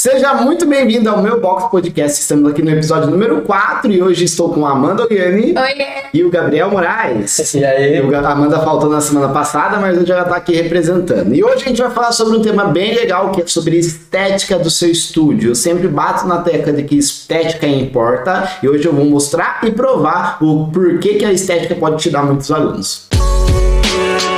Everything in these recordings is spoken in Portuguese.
Seja muito bem-vindo ao meu Box Podcast. Estamos aqui no episódio número 4 e hoje estou com a Amanda Oliani e o Gabriel Moraes. E aí? O A Amanda faltou na semana passada, mas hoje já está aqui representando. E hoje a gente vai falar sobre um tema bem legal, que é sobre estética do seu estúdio. Eu sempre bato na tecla de que estética importa e hoje eu vou mostrar e provar o porquê que a estética pode te dar muitos alunos. E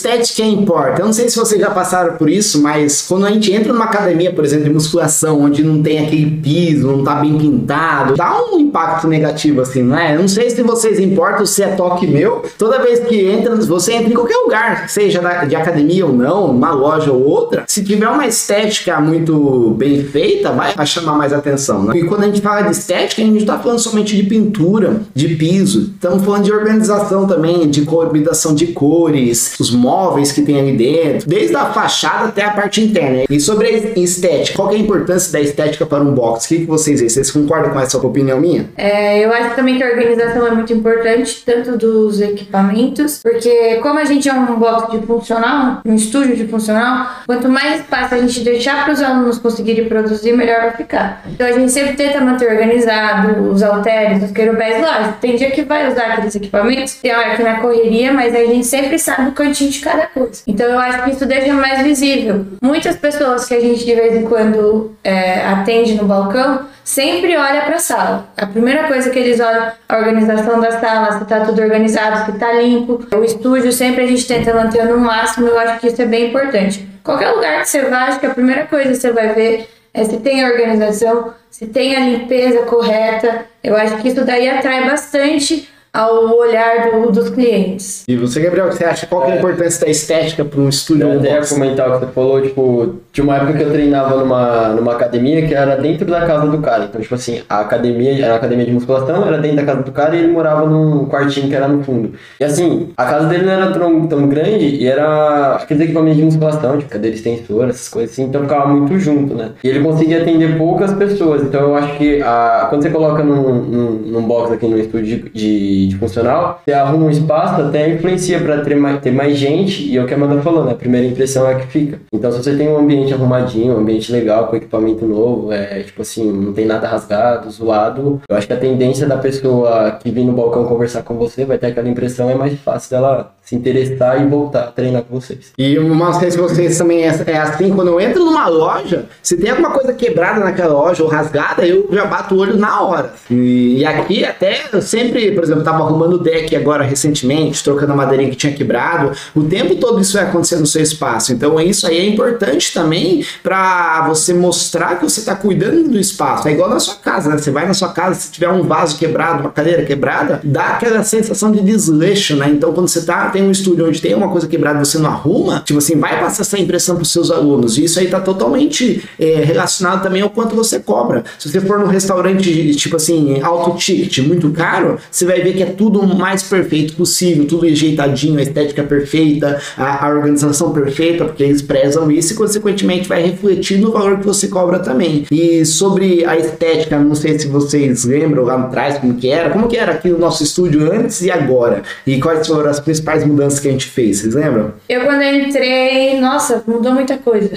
estética importa? Eu não sei se vocês já passaram por isso, mas quando a gente entra numa academia, por exemplo, de musculação, onde não tem aquele piso, não tá bem pintado, dá um impacto negativo assim, não é? Eu não sei se vocês importam, se é toque meu. Toda vez que entra, você entra em qualquer lugar, seja de academia ou não, uma loja ou outra, se tiver uma estética muito bem feita, vai chamar mais atenção, né? E quando a gente fala de estética, a gente tá falando somente de pintura, de piso, estamos falando de organização também, de combinação de cores, os móveis que tem ali dentro, desde a fachada até a parte interna. E sobre a estética, qual é a importância da estética para um box? O que, que vocês veem? Vocês concordam com essa opinião minha? É, eu acho também que a organização é muito importante, tanto dos equipamentos, porque como a gente é um bloco de funcional, um estúdio de funcional, quanto mais espaço a gente deixar para os alunos conseguirem produzir, melhor vai ficar. Então a gente sempre tenta manter organizado os halteres, os querubés, lógico, tem dia que vai usar aqueles equipamentos, tem hora que na correria, mas a gente sempre sabe o cantinho de cada coisa. Então eu acho que isso deixa mais visível. Muitas pessoas que a gente de vez em quando é, atende no balcão, sempre olha para a sala. A primeira coisa que eles olham a organização da sala, se tá tudo organizado, se tá limpo. O estúdio sempre a gente tenta manter no máximo, eu acho que isso é bem importante. Qualquer lugar que você vá, acho que a primeira coisa que você vai ver é se tem a organização, se tem a limpeza correta. Eu acho que isso daí atrai bastante ao olhar do- dos clientes. E você, Gabriel, o que você acha? Qual que é a importância da estética para um estúdio Eu até ia comentar o que você falou, tipo, tinha uma época que eu treinava numa, numa academia que era dentro da casa do cara. Então, tipo assim, a academia era uma academia de musculação, era dentro da casa do cara e ele morava num quartinho que era no fundo. E assim, a casa dele não era tão, tão grande e era aqueles equipamentos de musculação, tipo cadeira extensora, essas coisas assim, então ficava muito junto, né? E ele conseguia atender poucas pessoas. Então eu acho que a, quando você coloca num, num, num box aqui no estúdio de, de, funcional, você arruma um espaço, até influencia para ter mais, ter mais gente, e é o que a Amanda falou, né? A primeira impressão é a que fica. Então, se você tem um ambiente arrumadinho, um ambiente legal, com equipamento novo, é tipo assim, não tem nada rasgado, zoado, eu acho que a tendência da pessoa que vem no balcão conversar com você vai ter aquela impressão, é mais fácil dela se interessar e voltar treinar com vocês. E uma vez que vocês também é, é assim, quando eu entro numa loja, se tem alguma coisa quebrada naquela loja ou rasgada, eu já bato o olho na hora. E, aqui até eu sempre, por exemplo, tava arrumando o deck agora recentemente, trocando a madeirinha que tinha quebrado. O tempo todo isso vai acontecer no seu espaço. Então isso aí é importante também para você mostrar que você tá cuidando do espaço. É igual na sua casa, né? Você vai na sua casa, se tiver um vaso quebrado, uma cadeira quebrada, dá aquela sensação de desleixo, né? Então quando você tá, tem um estúdio onde tem uma coisa quebrada e você não arruma, tipo assim, vai passar essa impressão pros seus alunos. E isso aí tá totalmente é, relacionado também ao quanto você cobra. Se você for num restaurante, tipo assim, alto ticket, muito caro, você vai ver que é tudo o mais perfeito possível, tudo ajeitadinho, a estética perfeita, a, a organização perfeita, porque eles prezam isso e, consequentemente, vai refletir no valor que você cobra também. E sobre a estética, não sei se vocês lembram lá atrás como que era, como que era aqui no nosso estúdio antes e agora, e quais foram as principais mudanças que a gente fez, vocês lembram? Eu quando eu entrei, nossa, mudou muita coisa.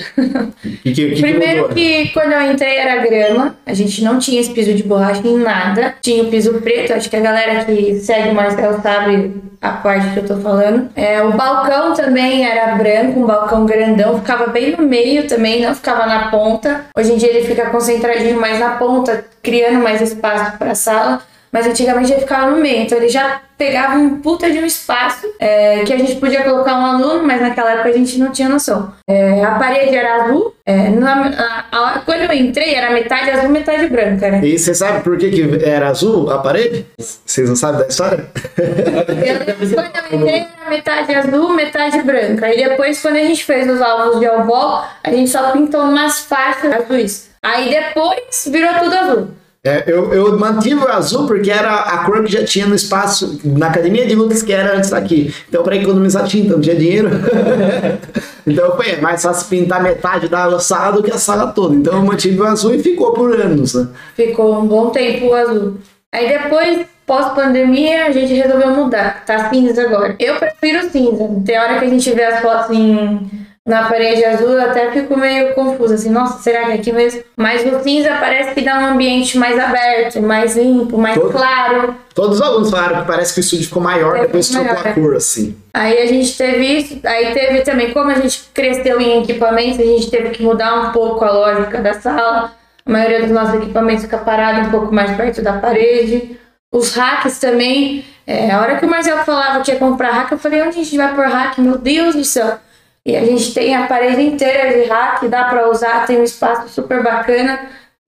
Que, que, que Primeiro mudou? que quando eu entrei era grama, a gente não tinha esse piso de borracha em nada, tinha o piso preto, acho que a galera que segue o Marcelo sabe a parte que eu tô falando. É, o balcão também era branco, um balcão grandão, ficava bem no meio também, não ficava na ponta. Hoje em dia ele fica concentradinho mais na ponta, criando mais espaço para a sala. Mas antigamente ele ficava no meio, então ele já pegava um puta de um espaço é, que a gente podia colocar um aluno, mas naquela época a gente não tinha noção. É, a parede era azul, é, na- a- a- quando eu entrei era metade azul, metade branca, né? E você sabe por que, que era azul a parede? Vocês não sabem da história? Eu, quando eu entrei era metade azul, metade branca. E depois, quando a gente fez os alvos de albol, a gente só pintou umas faixas azuis. Aí depois virou tudo azul. É, eu, eu mantive o azul porque era a cor que já tinha no espaço, na academia de lutas que era antes daqui. Então, para economizar tinta, não tinha dinheiro. então, foi mais fácil pintar metade da sala do que a sala toda. Então, eu mantive o azul e ficou por anos. Né? Ficou um bom tempo o azul. Aí depois pós-pandemia, a gente resolveu mudar. Tá cinza agora. Eu prefiro cinza. Tem hora que a gente vê as fotos em, na parede azul, eu até fico meio confusa, assim, nossa, será que é aqui mesmo? Mas o cinza parece que dá um ambiente mais aberto, mais limpo, mais Todo- claro. Todos os alunos falaram que parece que o estúdio ficou maior É, depois ficou trocou a maior. cor, assim. Aí a gente teve isso, aí teve também, como a gente cresceu em equipamentos, a gente teve que mudar um pouco a lógica da sala. A maioria dos nossos equipamentos fica parado um pouco mais perto da parede. Os racks também. é, a hora que o Marcelo falava que ia comprar rack, eu falei, onde a gente vai pôr rack? Meu Deus do céu! E a gente tem a parede inteira de rack, dá pra usar, tem um espaço super bacana.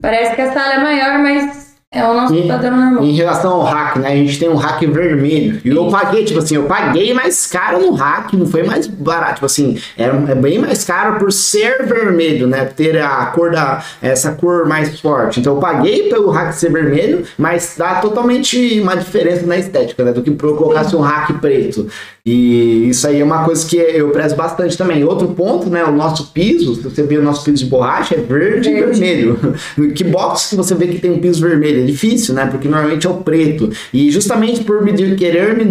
Parece que a sala é maior, mas é o nosso E- padrão normal. Em relação ao hack, né? A gente tem um hack vermelho. E eu paguei, tipo assim, eu paguei mais caro no hack, não foi mais barato. Tipo assim, era, é bem mais caro por ser vermelho, né? Ter a cor da. essa cor mais forte. Então eu paguei pelo hack ser vermelho, mas dá totalmente uma diferença na estética, né? Do que colocasse um hack preto. E isso aí é uma coisa que eu prezo bastante também. Outro ponto, né? O nosso piso, se você vê o nosso piso de borracha, é verde, e vermelho. Que box que você vê que tem um piso vermelho? É difícil, né? Porque normalmente é o preto. E justamente por me querer me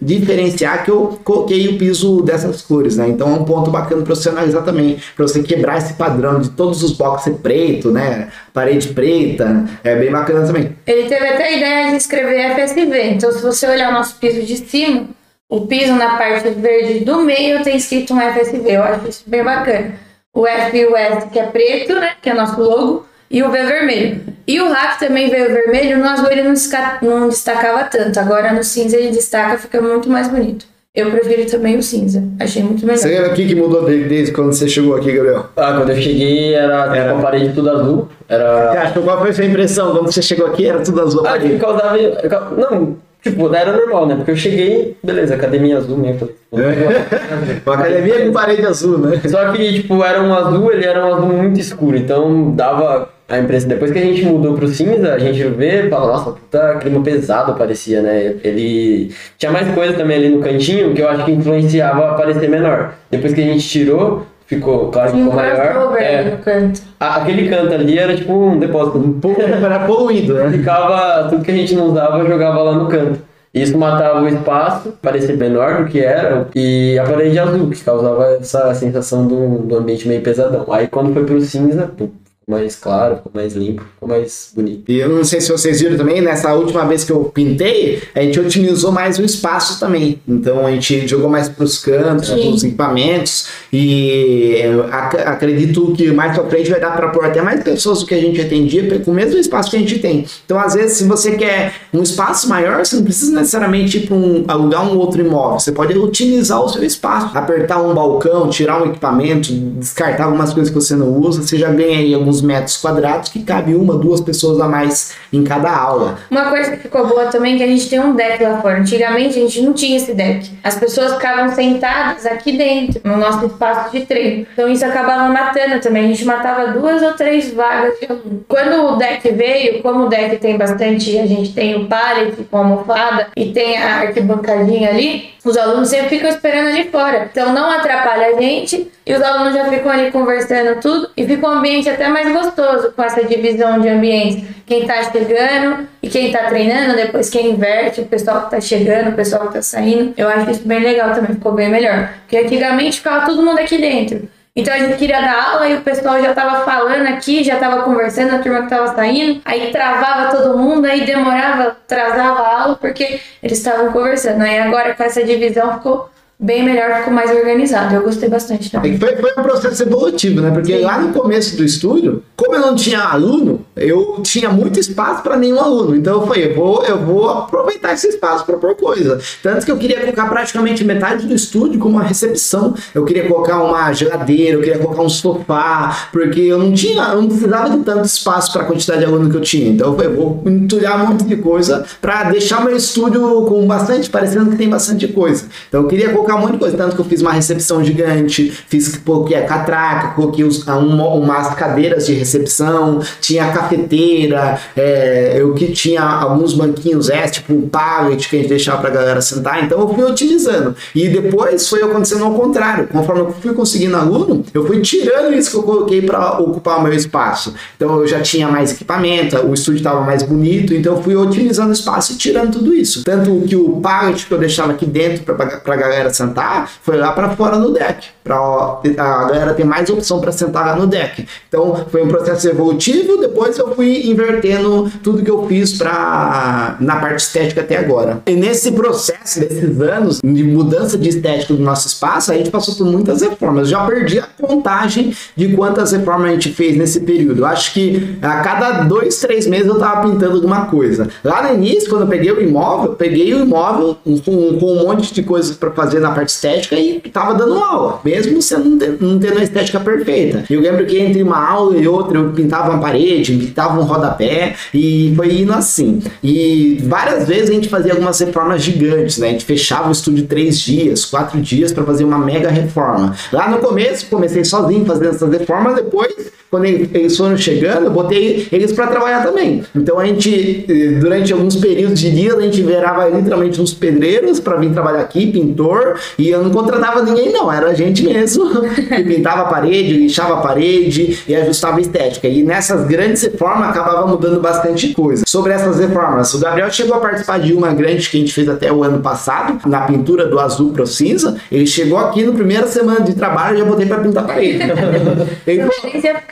diferenciar que eu coloquei o piso dessas cores, né? Então é um ponto bacana para você analisar também, para você quebrar esse padrão de todos os boxes ser preto, né? Parede preta, é bem bacana também. Ele teve até a ideia de escrever FSV. Então, se você olhar o nosso piso de cima, o piso na parte verde do meio tem escrito um FSV. Eu acho isso bem bacana. O F e o S, que é preto, né? Que é nosso logo. E o V vermelho. E o rack também veio vermelho. No azul ele não, destacava tanto. Agora no cinza ele destaca, fica muito mais bonito. Eu prefiro também o cinza. Achei muito melhor. Você o que, que mudou desde, desde quando você chegou aqui, Gabriel? Ah, quando eu cheguei era, Era. tipo, a parede tudo azul. Você Era. achou qual foi a sua impressão? Quando você chegou aqui, era tudo azul. Ah, tipo, causava. Não, tipo, era normal, né? Porque eu cheguei, beleza, academia azul mesmo. Uma academia com parede azul, né? Só que, tipo, era um azul, ele era um azul muito escuro, então dava a impressão. Depois que a gente mudou pro cinza, a gente vê e fala, nossa, puta clima pesado parecia, né? Ele. Tinha mais coisa também ali no cantinho que eu acho que influenciava a parecer menor. Depois que a gente tirou, ficou, claro um ficou maior. É, no canto. aquele canto ali era tipo um depósito. Um pouco era poluído, né? Ficava, tudo que a gente não usava, jogava lá no canto. Isso matava o espaço, parecia menor do que era, e a parede azul, que causava essa sensação do, do ambiente meio pesadão. Aí quando foi pro cinza, pô, ficou mais claro, ficou mais limpo, ficou mais bonito. E eu não sei se vocês viram também, nessa última vez que eu pintei, a gente otimizou mais o espaço também. Então a gente jogou mais para os cantos, os equipamentos. E ac- acredito que mais pra frente vai dar para pôr até mais pessoas do que a gente atendia com o mesmo espaço que a gente tem. Então, às vezes, se você quer um espaço maior, você não precisa necessariamente ir para um, alugar um outro imóvel. Você pode otimizar o seu espaço, apertar um balcão, tirar um equipamento, descartar algumas coisas que você não usa. Você já ganha aí alguns metros quadrados que cabe uma, duas pessoas a mais em cada aula. Uma coisa que ficou boa também é que a gente tem um deck lá fora. Antigamente a gente não tinha esse deck. As pessoas ficavam sentadas aqui dentro, no nosso espaço de treino. Então isso acabava matando também. A gente matava duas ou três vagas de aluno. Quando o deck veio, como o deck tem bastante, a gente tem o pallet com a almofada e tem a arquibancadinha ali, os alunos sempre ficam esperando ali fora. Então não atrapalha a gente e os alunos já ficam ali conversando tudo e fica um ambiente até mais gostoso com essa divisão de ambientes. Quem tá chegando e quem tá treinando, depois quem inverte, o pessoal que tá chegando, o pessoal que tá saindo. Eu acho isso bem legal também, ficou bem melhor. Porque antigamente ficava todo mundo aqui dentro. Então a gente queria dar aula e o pessoal já tava falando aqui, já tava conversando, a turma que tava saindo, aí travava todo mundo, aí demorava, atrasava a aula porque eles estavam conversando. Aí agora com essa divisão ficou bem melhor, ficou mais organizado. Eu gostei bastante É também. que Foi, foi um processo evolutivo, né? Porque Sim. lá no começo do estúdio, como eu não tinha aluno, eu tinha muito espaço para nenhum aluno. Então eu falei, eu vou, eu vou aproveitar esse espaço para pôr coisa. Tanto que eu queria colocar praticamente metade do estúdio como uma recepção. Eu queria colocar uma geladeira, eu queria colocar um sofá, porque eu não tinha, eu não precisava de tanto espaço para a quantidade de aluno que eu tinha. Então eu falei, vou entulhar um monte de coisa para deixar meu estúdio com bastante, parecendo que tem bastante coisa. Então eu queria colocar colocar um monte de coisa. Tanto que eu fiz uma recepção gigante, fiz coloquei a catraca, coloquei os, um, umas cadeiras de recepção, tinha a cafeteira, é, eu que tinha alguns banquinhos extra, tipo um pallet que a gente deixava pra galera sentar. Então eu fui utilizando. E depois foi acontecendo ao contrário. Conforme eu fui conseguindo aluno, eu fui tirando isso que eu coloquei para ocupar o meu espaço. Então eu já tinha mais equipamento, o estúdio estava mais bonito, então eu fui otimizando o espaço e tirando tudo isso. Tanto que o pallet que eu deixava aqui dentro para a galera sentar foi lá para fora no deck, para a galera ter mais opção para sentar no deck. Então foi um processo evolutivo, depois eu fui invertendo tudo que eu fiz para na parte estética até agora. E nesse processo desses anos de mudança de estética do nosso espaço, a gente passou por muitas reformas. Já perdi a contagem de quantas reformas a gente fez nesse período. Eu acho que a cada dois, três meses eu tava pintando alguma coisa. Lá no início, quando eu peguei o imóvel, peguei o imóvel com, com um monte de coisas para fazer na parte estética e tava dando aula, mesmo sendo não tendo a estética perfeita. Eu lembro que entre uma aula e outra eu pintava uma parede, pintava um rodapé e foi indo assim. E várias vezes a gente fazia algumas reformas gigantes, né? A gente fechava o estúdio três dias, quatro dias para fazer uma mega reforma. Lá no começo, comecei sozinho fazendo essas reformas, depois quando eles foram chegando, eu botei eles para trabalhar também. Então a gente, eh, durante alguns períodos de dias, a gente virava literalmente uns pedreiros para vir trabalhar aqui, pintor, e eu não contratava ninguém, não, era a gente mesmo que pintava a parede, lixava a parede e ajustava a estética. E nessas grandes reformas acabava mudando bastante coisa. Sobre essas reformas, o Gabriel chegou a participar de uma grande que a gente fez até o ano passado, na pintura do azul pro cinza. Ele chegou aqui no primeira semana de trabalho e já botei para pintar a parede. ele,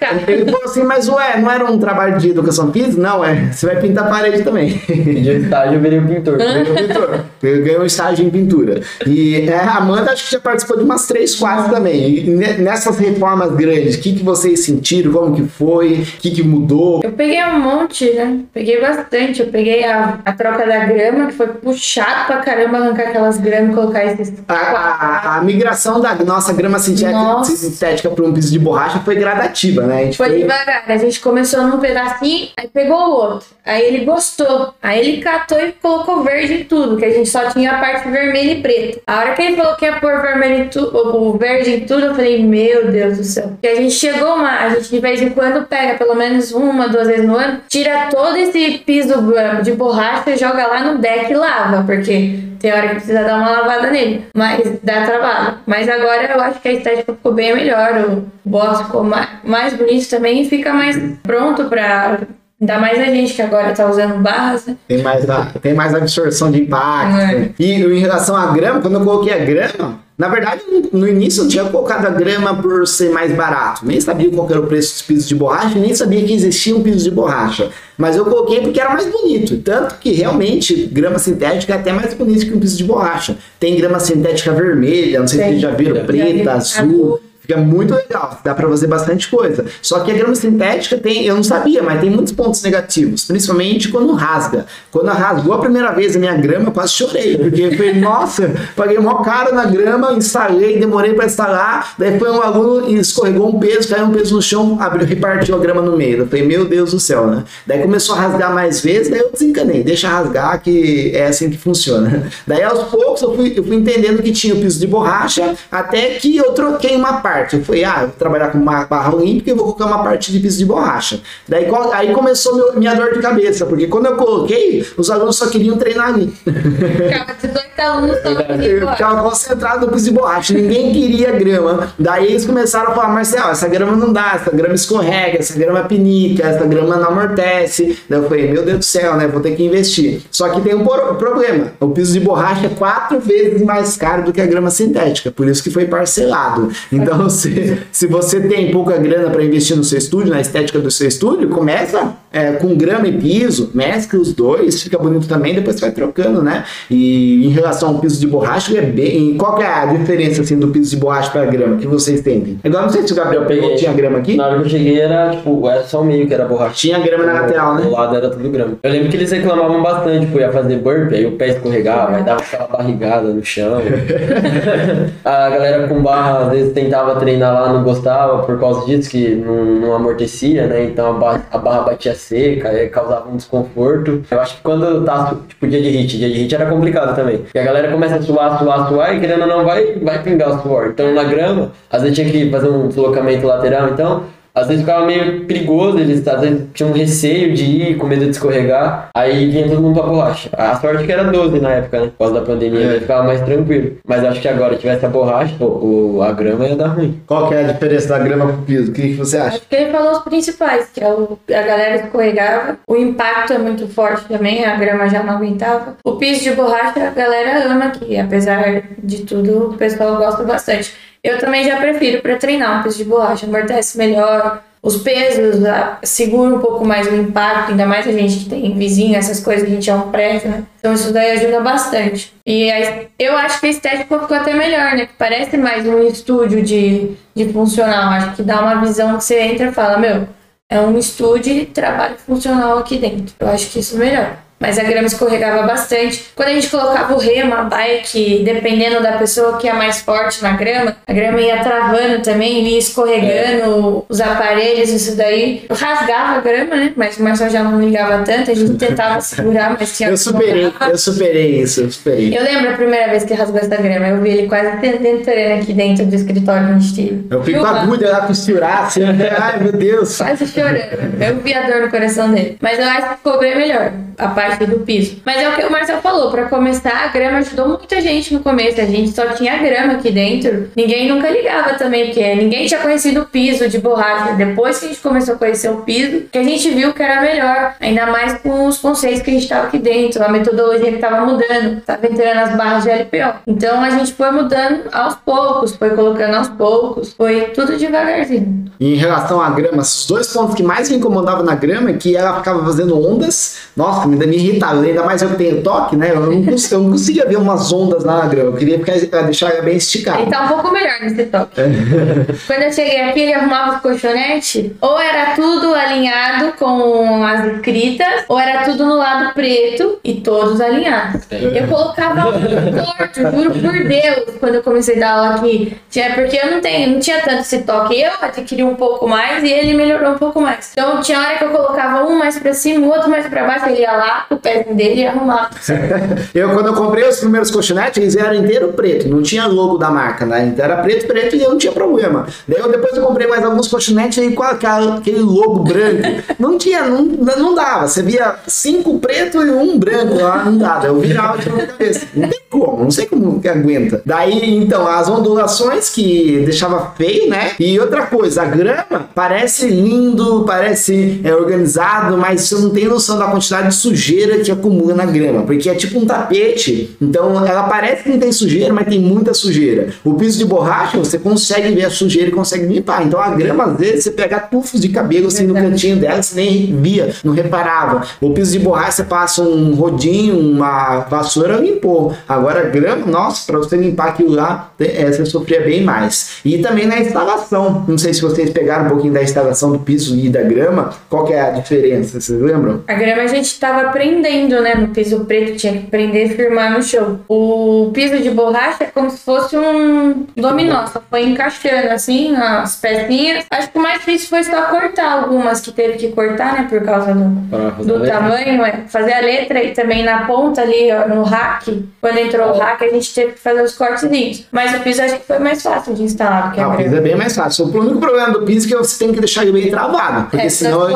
falou, ele falou assim, mas ué, não era um trabalho de educação física? Não, é. Você vai pintar a parede também. De estágio eu virei o pintor. Virei o pintor. Eu ganhei um estágio em pintura. E é, a Amanda acho que já participou de umas três, quatro também. E nessas reformas grandes, o que, que vocês sentiram? Como que foi? O que, que mudou? Eu peguei um monte, né? Peguei bastante. Eu peguei a, a troca da grama, que foi puxado pra caramba arrancar aquelas gramas e colocar esses. A, a, a, migração da nossa grama sintética, sintética para um piso de borracha foi gradativa, né? A gente foi, foi devagar. A gente começou num pedacinho, aí pegou o outro. Aí ele gostou. Aí ele catou e colocou verde em tudo, que a gente só tinha a parte vermelha e preta. A hora que ele falou que ia pôr vermelho em tudo, o verde em tudo, eu falei, meu Deus do céu. E a gente chegou uma, a gente de vez em quando pega pelo menos uma, duas vezes no ano, tira todo esse piso de borracha e joga lá no deck e lava, porque tem hora que precisa dar uma lavada nele, mas dá trabalho. Mas agora eu acho que a estética ficou bem melhor, o box ficou mais bonito também e fica mais pronto para Ainda mais a gente que agora tá usando base. Tem mais, a, tem mais absorção de impacto. É. E em relação à grama, quando eu coloquei a grama, na verdade, no início eu tinha colocado a grama por ser mais barato. Nem sabia qual era o preço dos pisos de borracha, nem sabia que existia um piso de borracha. Mas eu coloquei porque era mais bonito. Tanto que realmente grama sintética é até mais bonito que um piso de borracha. Tem grama sintética vermelha, não sei se vocês já viram, preta, azul. Fica muito legal, dá para fazer bastante coisa. Só que a grama sintética tem, eu não sabia, mas tem muitos pontos negativos, principalmente quando rasga. Quando rasgou a primeira vez a minha grama, eu quase chorei, porque eu falei, nossa, paguei mó caro na grama, instalei, demorei para instalar, daí foi um aluno e escorregou um peso, caiu um peso no chão, abriu, repartiu a grama no meio. Eu falei, meu Deus do céu, né? Daí começou a rasgar mais vezes, daí eu desencanei, deixa rasgar que é assim que funciona. Daí aos poucos eu fui, eu fui entendendo que tinha o piso de borracha, até que eu troquei uma parte parte. Eu falei, ah, eu vou trabalhar com uma barra olímpica e vou colocar uma parte de piso de borracha. Daí aí começou meu, minha dor de cabeça, porque quando eu coloquei, os alunos só queriam treinar ali. Ficava 18 alunos só Eu ficava concentrado no piso de borracha, ninguém queria grama. Daí eles começaram a falar, Marcelo, essa grama não dá, essa grama escorrega, essa grama pinica, essa grama não amortece. Daí eu falei, meu Deus do céu, né? Vou ter que investir. Só que tem um problema: o piso de borracha é quatro vezes mais caro do que a grama sintética, por isso que foi parcelado. Então, você, se você tem pouca grana para investir no seu estúdio, na estética do seu estúdio, começa é, com grama e piso, mescla os dois, fica bonito também, depois você vai trocando, né? E em relação ao piso de borracha, é bem. Qual que é a diferença assim, do piso de borracha para grama que vocês têm? Igual não sei se o Gabriel pegou, tinha grama aqui. Na hora que eu cheguei era tipo, era só o meio que era borracha. Tinha grama na lateral, né? Do lado era tudo grama. Eu lembro que eles reclamavam bastante, tipo, ia fazer burp, aí o pé escorregava, aí dava aquela barrigada no chão. a galera com barra às vezes tentava treinar lá, não gostava por causa disso, que não, não amortecia, né? Então a barra, a barra batia seca, causava um desconforto. Eu acho que quando tá, tipo, dia de hit, dia de hit era complicado também. Porque a galera começa a suar, suar, suar e querendo ou não vai, vai pingar o suor. Então na grama, às vezes tinha que fazer um deslocamento lateral, então às vezes ficava meio perigoso, eles às vezes tinham receio de ir, com medo de escorregar, aí vinha todo mundo pra borracha. A sorte é que era 12 na época, né? Por causa da pandemia, É. aí ficava mais tranquilo. Mas acho que agora tivesse a borracha, o, o- a grama ia dar ruim. Qual que é a diferença da grama pro piso? O que, que você acha? Acho que ele falou os principais, que é o, a galera escorregava, o impacto é muito forte também, a grama já não aguentava. O piso de borracha a galera ama aqui, apesar de tudo, o pessoal gosta bastante. Eu também já prefiro para treinar um piso de borracha, amortece melhor, os pesos ah, segura um pouco mais o impacto, ainda mais a gente que tem vizinho, essas coisas, a gente é um prédio, né? Então isso daí ajuda bastante. E aí, eu acho que a estética ficou até melhor, né? Parece mais um estúdio de, de funcional. Acho que dá uma visão que você entra e fala, meu, é um estúdio de trabalho funcional aqui dentro. Eu acho que isso é melhor. Mas a grama escorregava bastante. Quando a gente colocava o remo, a bike, dependendo da pessoa que é mais forte na grama, a grama ia travando também, ia escorregando os aparelhos, isso daí. Rasgava a grama, né? Mas o Marcelo já não ligava tanto, a gente tentava segurar, mas tinha Eu superei, eu superei isso, eu superei. eu lembro a primeira vez que rasgou essa grama, eu vi ele quase tentando aqui dentro do escritório onde estive. Eu fico com a agulha lá costurar, assim, ai meu Deus. Quase chorando. Eu vi a dor no coração dele. Mas eu acho que ficou bem melhor, a parte do piso. Mas é o que o Marcel falou, pra começar, a grama ajudou muita gente no começo. A gente só tinha grama aqui dentro. Ninguém nunca ligava também, porque ninguém tinha conhecido o piso de borracha. Depois que a gente começou a conhecer o piso, que a gente viu que era melhor. Ainda mais com os conceitos que a gente tava aqui dentro, a metodologia que tava mudando. Tava entrando as barras de LPO. Então a gente foi mudando aos poucos, foi colocando aos poucos, foi tudo devagarzinho. Em relação à grama, os dois pontos que mais me incomodavam na grama é que ela ficava fazendo ondas. Nossa, me, me irritava. Ainda mais eu tenho toque, né? Eu não, cons- eu não conseguia ver umas ondas lá na grama. Eu queria ficar, deixar ela bem esticada. Ele tá um pouco melhor nesse toque. Quando eu cheguei aqui, ele arrumava os colchonetes, ou era tudo alinhado com as escritas, ou era tudo no lado preto e todos alinhados. Eu colocava um torto, juro por Deus, quando eu comecei a dar aula aqui. Tinha, porque eu não, tenho, não tinha tanto esse toque. Eu adquiri um pouco mais e ele melhorou um pouco mais. Então tinha hora que eu colocava um mais pra cima, o outro mais pra baixo, ele ia lá, o pé dele e arrumava. Eu, quando eu comprei os primeiros colchonetes, eles eram inteiro preto, não tinha logo da marca, né? Então era preto, preto e eu não tinha problema. Daí eu, depois eu comprei mais alguns colchonetes aí com aquele logo branco. Não tinha, não, não dava. Você via cinco preto e um branco lá, não dava. Eu virava de cabeça. Não tem como, não sei como que aguenta. Daí, então, as ondulações que deixava feio, né? E outra coisa, a grama parece lindo, parece é, organizado, mas você não tem noção da quantidade de sujeira que acumula na grama, porque é tipo um tapete. Então, ela parece que não tem sujeira, mas tem muita sujeira. O piso de borracha, você consegue ver a sujeira e consegue limpar. Então, a grama, às vezes, você pega tufos de cabelo assim no Verdade. cantinho dela, você nem via, não reparava. O piso de borracha, você passa um rodinho, uma vassoura, limpou. Agora, a grama, nossa, para você limpar aquilo lá, é, você sofria bem mais. E também na instalação. Não sei se vocês pegaram um pouquinho da instalação do piso e da grama. Qual que é a diferença? Vocês lembram? A grama a gente tava prendendo, né? No piso preto tinha que prender e firmar no chão. O piso de borracha é como se fosse um dominó, só foi encaixando assim as pecinhas. Acho que o mais difícil foi só cortar algumas que teve que cortar, né? Por causa do, do tamanho, é. Fazer a letra e também na ponta ali, ó, no rack. Quando entrou o rack, a gente teve que fazer os cortezinhos. Mas o piso acho que foi mais fácil de instalar, porque Ah, o piso é bem mais fácil. O único problema do piso é que você tem que deixar ele bem travado. Porque É, senão.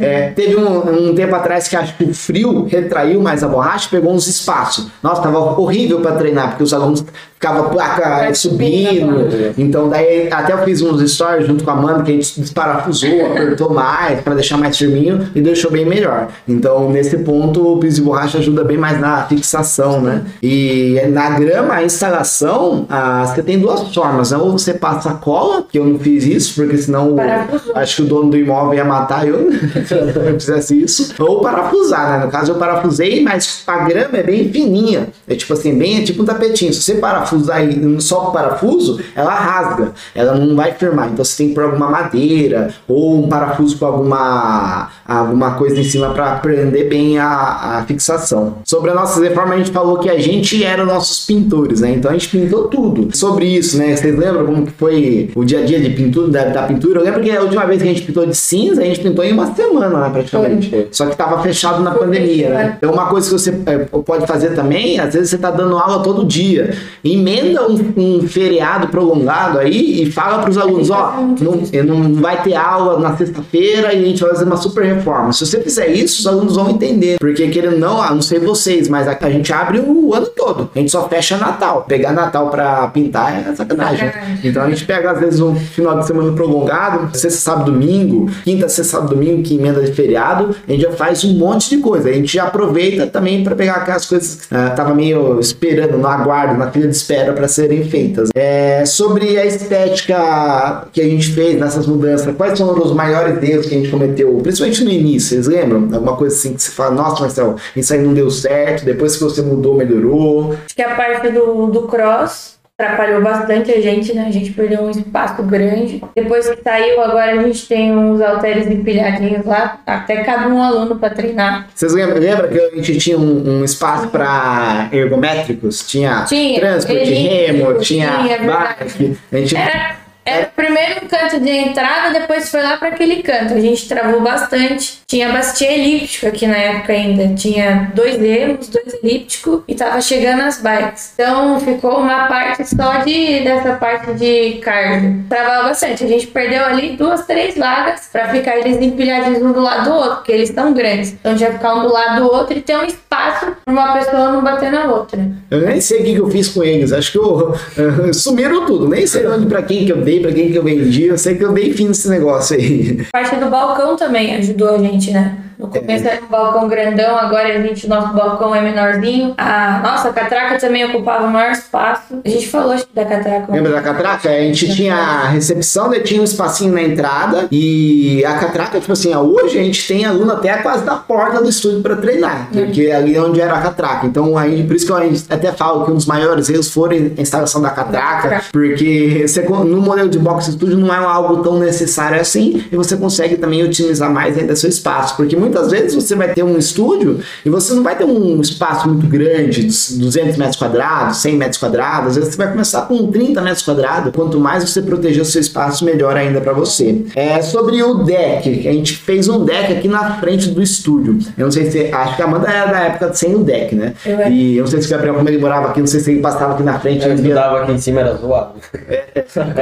É, teve um, um tempo atrás que acho que o frio retraiu mais a borracha, pegou uns espaços. Nossa, tava horrível para treinar, porque os alunos ficavam placa subindo. Então, daí até eu fiz uns stories junto com a Amanda, que a gente desparafusou, apertou mais para deixar mais firminho e deixou bem melhor. Então, nesse ponto, o piso de borracha ajuda bem mais na fixação, né? E na grama, a instalação, ah, você tem duas formas. né? Ou você passa cola, que eu não fiz isso, porque senão Parafusou. acho que o dono do imóvel ia matar eu se eu fizesse isso. Ou parafusar, né? No caso, eu parafusei, mas a grama é bem fininha. É tipo assim, bem é tipo um tapetinho. Se você parafusa, parafusos aí, só o parafuso, ela rasga, ela não vai firmar. Então você tem que pôr alguma madeira ou um parafuso com alguma, alguma coisa em cima para prender bem a, a fixação. Sobre a nossa reforma, a gente falou que a gente era nossos pintores, né? Então a gente pintou tudo. Sobre isso, né? Vocês lembram como que foi o dia a dia de pintura, da, da pintura? Eu lembro que a última vez que a gente pintou de cinza, a gente pintou em uma semana, né, praticamente. Foi. Só que tava fechado na pandemia, né? Então uma coisa que você é, pode fazer também, às vezes você tá dando aula todo dia. Emenda um, um feriado prolongado aí e fala para os alunos, ó, não, não vai ter aula na sexta-feira e a gente vai fazer uma super reforma. Se você fizer isso, os alunos vão entender. Porque querendo não, ah, não sei vocês, mas a, a gente abre o ano todo. A gente só fecha Natal. Pegar Natal para pintar é sacanagem. Então a gente pega às vezes um final de semana prolongado, sexta, sábado, domingo, quinta, sexta, sábado, domingo, que emenda de feriado, a gente já faz um monte de coisa. A gente já aproveita também para pegar aquelas coisas que uh, tava meio esperando, no aguardo, na fila de espera para serem feitas. É, sobre a estética que a gente fez nessas mudanças, quais foram os maiores erros que a gente cometeu, principalmente no início, vocês lembram? Alguma coisa assim que você fala, nossa, Marcelo, isso aí não deu certo, depois que você mudou, melhorou. Acho que a parte do, do cross atrapalhou bastante a gente, né? A gente perdeu um espaço grande. Depois que saiu, agora a gente tem uns halteres empilhadinhos lá, até cabe um aluno para treinar. Vocês lembram, lembra que a gente tinha um, um espaço para ergométricos? Tinha, tinha transporte, remo, tinha, tinha barca. A gente... Era era o primeiro canto de entrada, depois foi lá para aquele canto. A gente travou bastante. Tinha bastia elíptico aqui na época ainda. Tinha dois remos, dois elípticos e tava chegando as bikes. Então ficou uma parte só de dessa parte de cardio. Travava bastante. A gente perdeu ali duas, três vagas para ficar eles empilhadinhos um do lado do outro, porque eles estão grandes. Então já ficar um do lado do outro e ter um espaço para uma pessoa não bater na outra. Eu nem sei o que eu fiz com eles. Acho que eu, uh, sumiram tudo. Nem sei onde para quem que eu dei dei, pra quem que eu vendi, eu sei que eu dei fim nesse negócio aí. Parte do balcão também ajudou a gente, né? No começo era um balcão grandão, agora a gente, nosso balcão é menorzinho. A nossa catraca também ocupava o maior espaço. A gente falou da catraca. Lembra da catraca? A gente tinha a recepção, né? tinha um espacinho na entrada e a catraca, tipo assim, hoje a gente tem aluno até quase da porta do estúdio para treinar, uhum. porque ali é onde era a catraca. Então, aí, por isso que eu até falo que um dos maiores erros foi a instalação da catraca, porque você, no modelo de box estúdio não é algo tão necessário assim e você consegue também otimizar mais ainda seu espaço, porque muito muitas vezes você vai ter um estúdio e você não vai ter um espaço muito grande, 200 metros quadrados, 100 metros quadrados. Às vezes você vai começar com 30 metros quadrados. Quanto mais você proteger o seu espaço, melhor ainda para você. É sobre o deck. A gente fez um deck aqui na frente do estúdio. Eu não sei se. Acho que a Amanda era da época sem o deck, né? Eu é. e eu não sei se o Gabriel, como ele morava aqui, não sei se ele passava aqui na frente. Eu estudava aqui em cima, era zoado.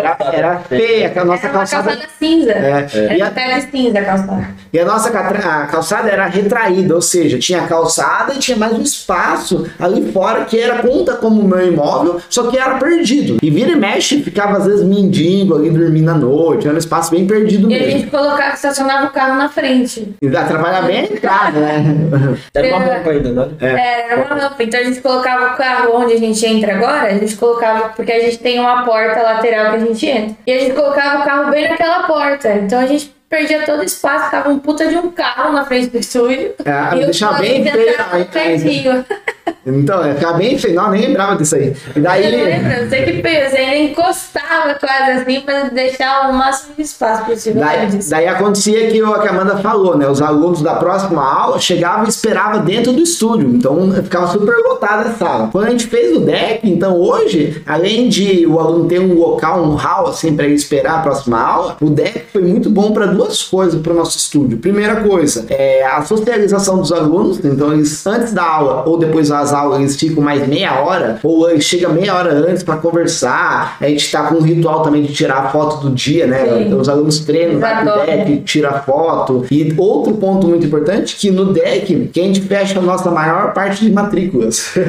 Era, era feia, a nossa era calçada. calçada cinza. É. É. Era a... cinza a calçada. E a nossa a calçada era retraída, ou seja, tinha calçada e tinha mais um espaço ali fora que era conta como meu imóvel, só que era perdido. E vira e mexe, ficava às vezes mendigo ali dormindo à noite, era um espaço bem perdido e mesmo. E a gente colocava, estacionava o carro na frente. E atrapalhava bem a entrada, né? Era uma rampa ainda, né? É. é, era uma rampa. Então a gente colocava o carro onde a gente entra agora, a gente colocava, porque a gente tem uma porta lateral que a gente entra. E a gente colocava o carro bem naquela porta. Então a gente perdia todo o espaço, tava um puta de um carro na frente do estúdio. É, e deixava bem feio. Então, é, ficava bem feio. Não, nem lembrava disso aí. E daí... Eu lembro, eu sei que pensa, ele encostava quase assim pra deixar o máximo de espaço possível. Daí, daí acontecia que o que a Amanda falou, né? Os alunos da próxima aula chegavam e esperavam dentro do estúdio. Então ficava super lotada a sala. Quando a gente fez o deck, então hoje, além de o aluno ter um local, um hall assim para ele esperar a próxima aula, o deck foi muito bom para duas coisas para o nosso estúdio. Primeira coisa, é a socialização dos alunos. Então eles antes da aula ou depois das aulas eles ficam mais meia hora ou eles chegam meia hora antes para conversar. A gente está com um ritual também de tirar a foto do dia, né? Sim. Os alunos treinam, vai pro deck, tira foto. E outro ponto muito importante que no deck que a gente fecha a nossa maior parte de matrículas.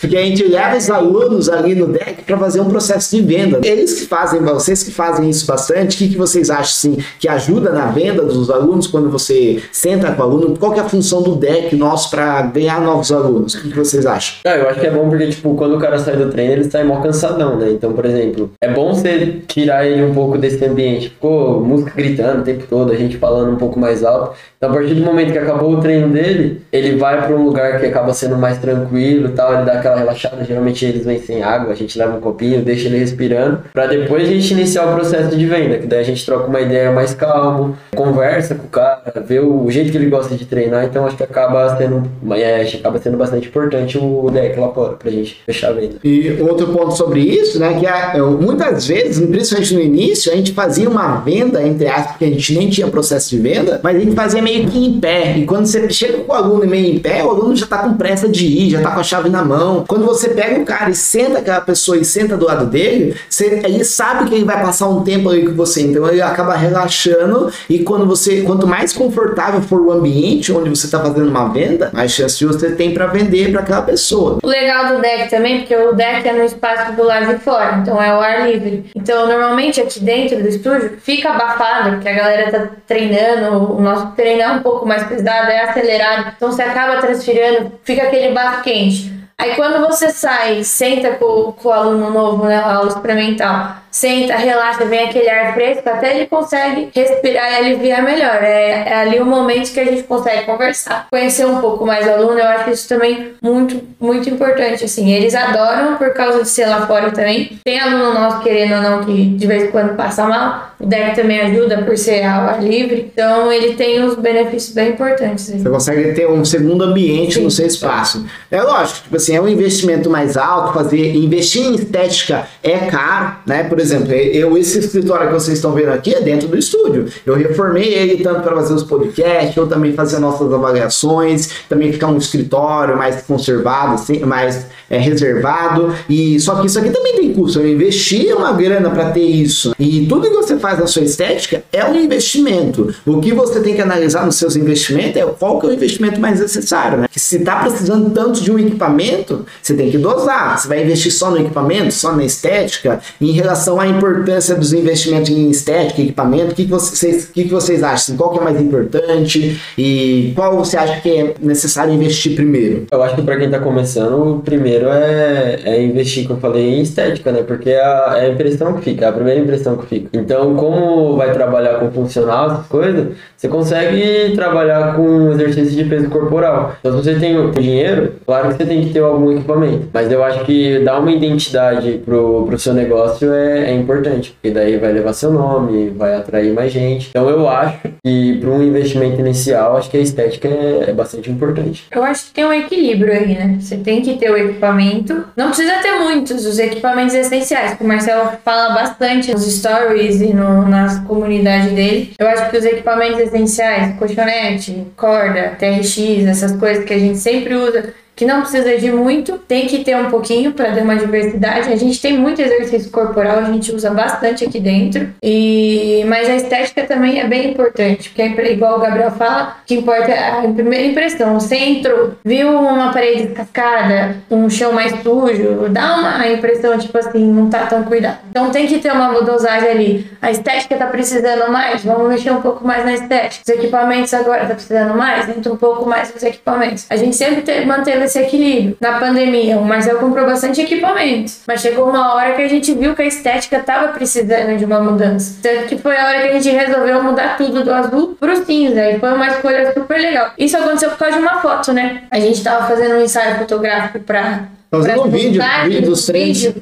Porque a gente leva os alunos ali no deck para fazer um processo de venda. Eles que fazem, vocês que fazem isso bastante, o que, que vocês acham assim, que ajuda na venda dos alunos quando você senta com o aluno? Qual que é a função do deck nosso para ganhar novos alunos? O que vocês acham? Ah, eu acho que é bom porque, tipo, quando o cara sai do treino, ele sai mó cansadão, né? Então, por exemplo, é bom você tirar ele um pouco desse ambiente. Ficou música gritando o tempo todo, a gente falando um pouco mais alto. Então, a partir do momento que acabou o treino dele, ele vai para um lugar que acaba sendo mais tranquilo e tal, ele dá aquela relaxada. Geralmente eles vêm sem água, a gente leva um copinho, deixa ele respirando, para depois a gente iniciar o processo de venda, que daí a gente troca uma ideia mais calmo, conversa com o cara, vê o jeito que ele gosta de treinar, então acho que acaba sendo, é, acaba sendo bastante importante o deck lá fora, pra gente fechar a venda. E outro ponto sobre isso, né, que é, muitas vezes, principalmente no início, a gente fazia uma venda, entre aspas, porque a gente nem tinha processo de venda, mas a gente fazia meio que em pé, e quando você chega com o aluno meio em pé, o aluno já tá com pressa de ir, já tá com a chave na mão. Quando você pega o cara e senta aquela pessoa e senta do lado dele, você, ele sabe que ele vai passar um tempo ali com você, então ele acaba relaxando e quando você, quanto mais confortável for o ambiente onde você está fazendo uma venda, mais chance você tem para vender para aquela pessoa. O legal do deck também, porque o deck é no espaço do lado de fora, então é o ar livre. Então normalmente aqui dentro do estúdio fica abafado, porque a galera tá treinando, o nosso treino é um pouco mais pesado, é acelerado, então você acaba transferindo, fica aquele bafo quente. Aí quando você sai, senta com, com o aluno novo, né, aula experimental, senta, relaxa, vem aquele ar fresco, até ele consegue respirar e aliviar melhor. É, é, ali o momento que a gente consegue conversar, conhecer um pouco mais o aluno. Eu acho isso também muito, muito importante. Assim, eles adoram por causa de ser lá fora também. Tem aluno nosso querendo ou não que de vez em quando passa mal. O deck também ajuda por ser ao ar livre. Então ele tem uns benefícios bem importantes. Você consegue ter um segundo ambiente Sim. no seu espaço. É lógico, tipo assim, é um investimento mais alto, fazer investir em estética é caro, né? Por exemplo, eu, esse escritório que vocês estão vendo aqui é dentro do estúdio. Eu reformei ele tanto para fazer os podcasts, ou também fazer nossas avaliações, também ficar um escritório mais conservado, assim, mais é, reservado. E só que isso aqui também tem custo. Eu investi uma grana para ter isso. E tudo que você faz na sua estética é um investimento. O que você tem que analisar nos seus investimentos é qual que é o investimento mais necessário, né? Se está precisando tanto de um equipamento, você tem que dosar. Você vai investir só no equipamento, só na estética, em relação à importância dos investimentos em estética, equipamento, o que, que, vocês, que, que vocês acham? Qual que é mais importante e qual você acha que é necessário investir primeiro? Eu acho que para quem está começando, o primeiro é, é investir, como eu falei, em estética, né? Porque é a, é a impressão que fica, é a primeira impressão que fica. Então, como vai trabalhar com funcional, essas coisas, você consegue trabalhar com exercício de peso corporal. Então, se você tem dinheiro, claro que você tem que ter algum equipamento. Mas eu acho que dar uma identidade pro, pro seu negócio é, é importante, porque daí vai levar seu nome, vai atrair mais gente. Então, eu acho que para um investimento inicial, acho que a estética é, é bastante importante. Eu acho que tem um equilíbrio aí, né? Você tem que ter o equipamento. Não precisa ter muitos, os equipamentos essenciais, que o Marcelo fala bastante nos stories e no, nas comunidades dele. Eu acho que os equipamentos essenciais, colchonete, corda, TRX, essas coisas que a gente sempre usa que não precisa de muito, tem que ter um pouquinho para ter uma diversidade. A gente tem muito exercício corporal, a gente usa bastante aqui dentro. E mas a estética também é bem importante, porque é igual o Gabriel fala, que importa a primeira impressão. Você entrou, viu uma parede descascada, um chão mais sujo, dá uma impressão tipo assim, não tá tão cuidado. Então tem que ter uma dosagem ali. A estética tá precisando mais, vamos mexer um pouco mais na estética. Os equipamentos agora tá precisando mais, entra um pouco mais nos equipamentos. A gente sempre manteve esse equilíbrio. Na pandemia, o Marcel comprou bastante equipamentos, mas chegou uma hora que a gente viu que a estética tava precisando de uma mudança. Tanto que foi a hora que a gente resolveu mudar tudo do azul pro cinza, e foi uma escolha super legal. Isso aconteceu por causa de uma foto, né? A gente tava fazendo um ensaio fotográfico pra. Fazendo um vídeo, vídeo dos treinos.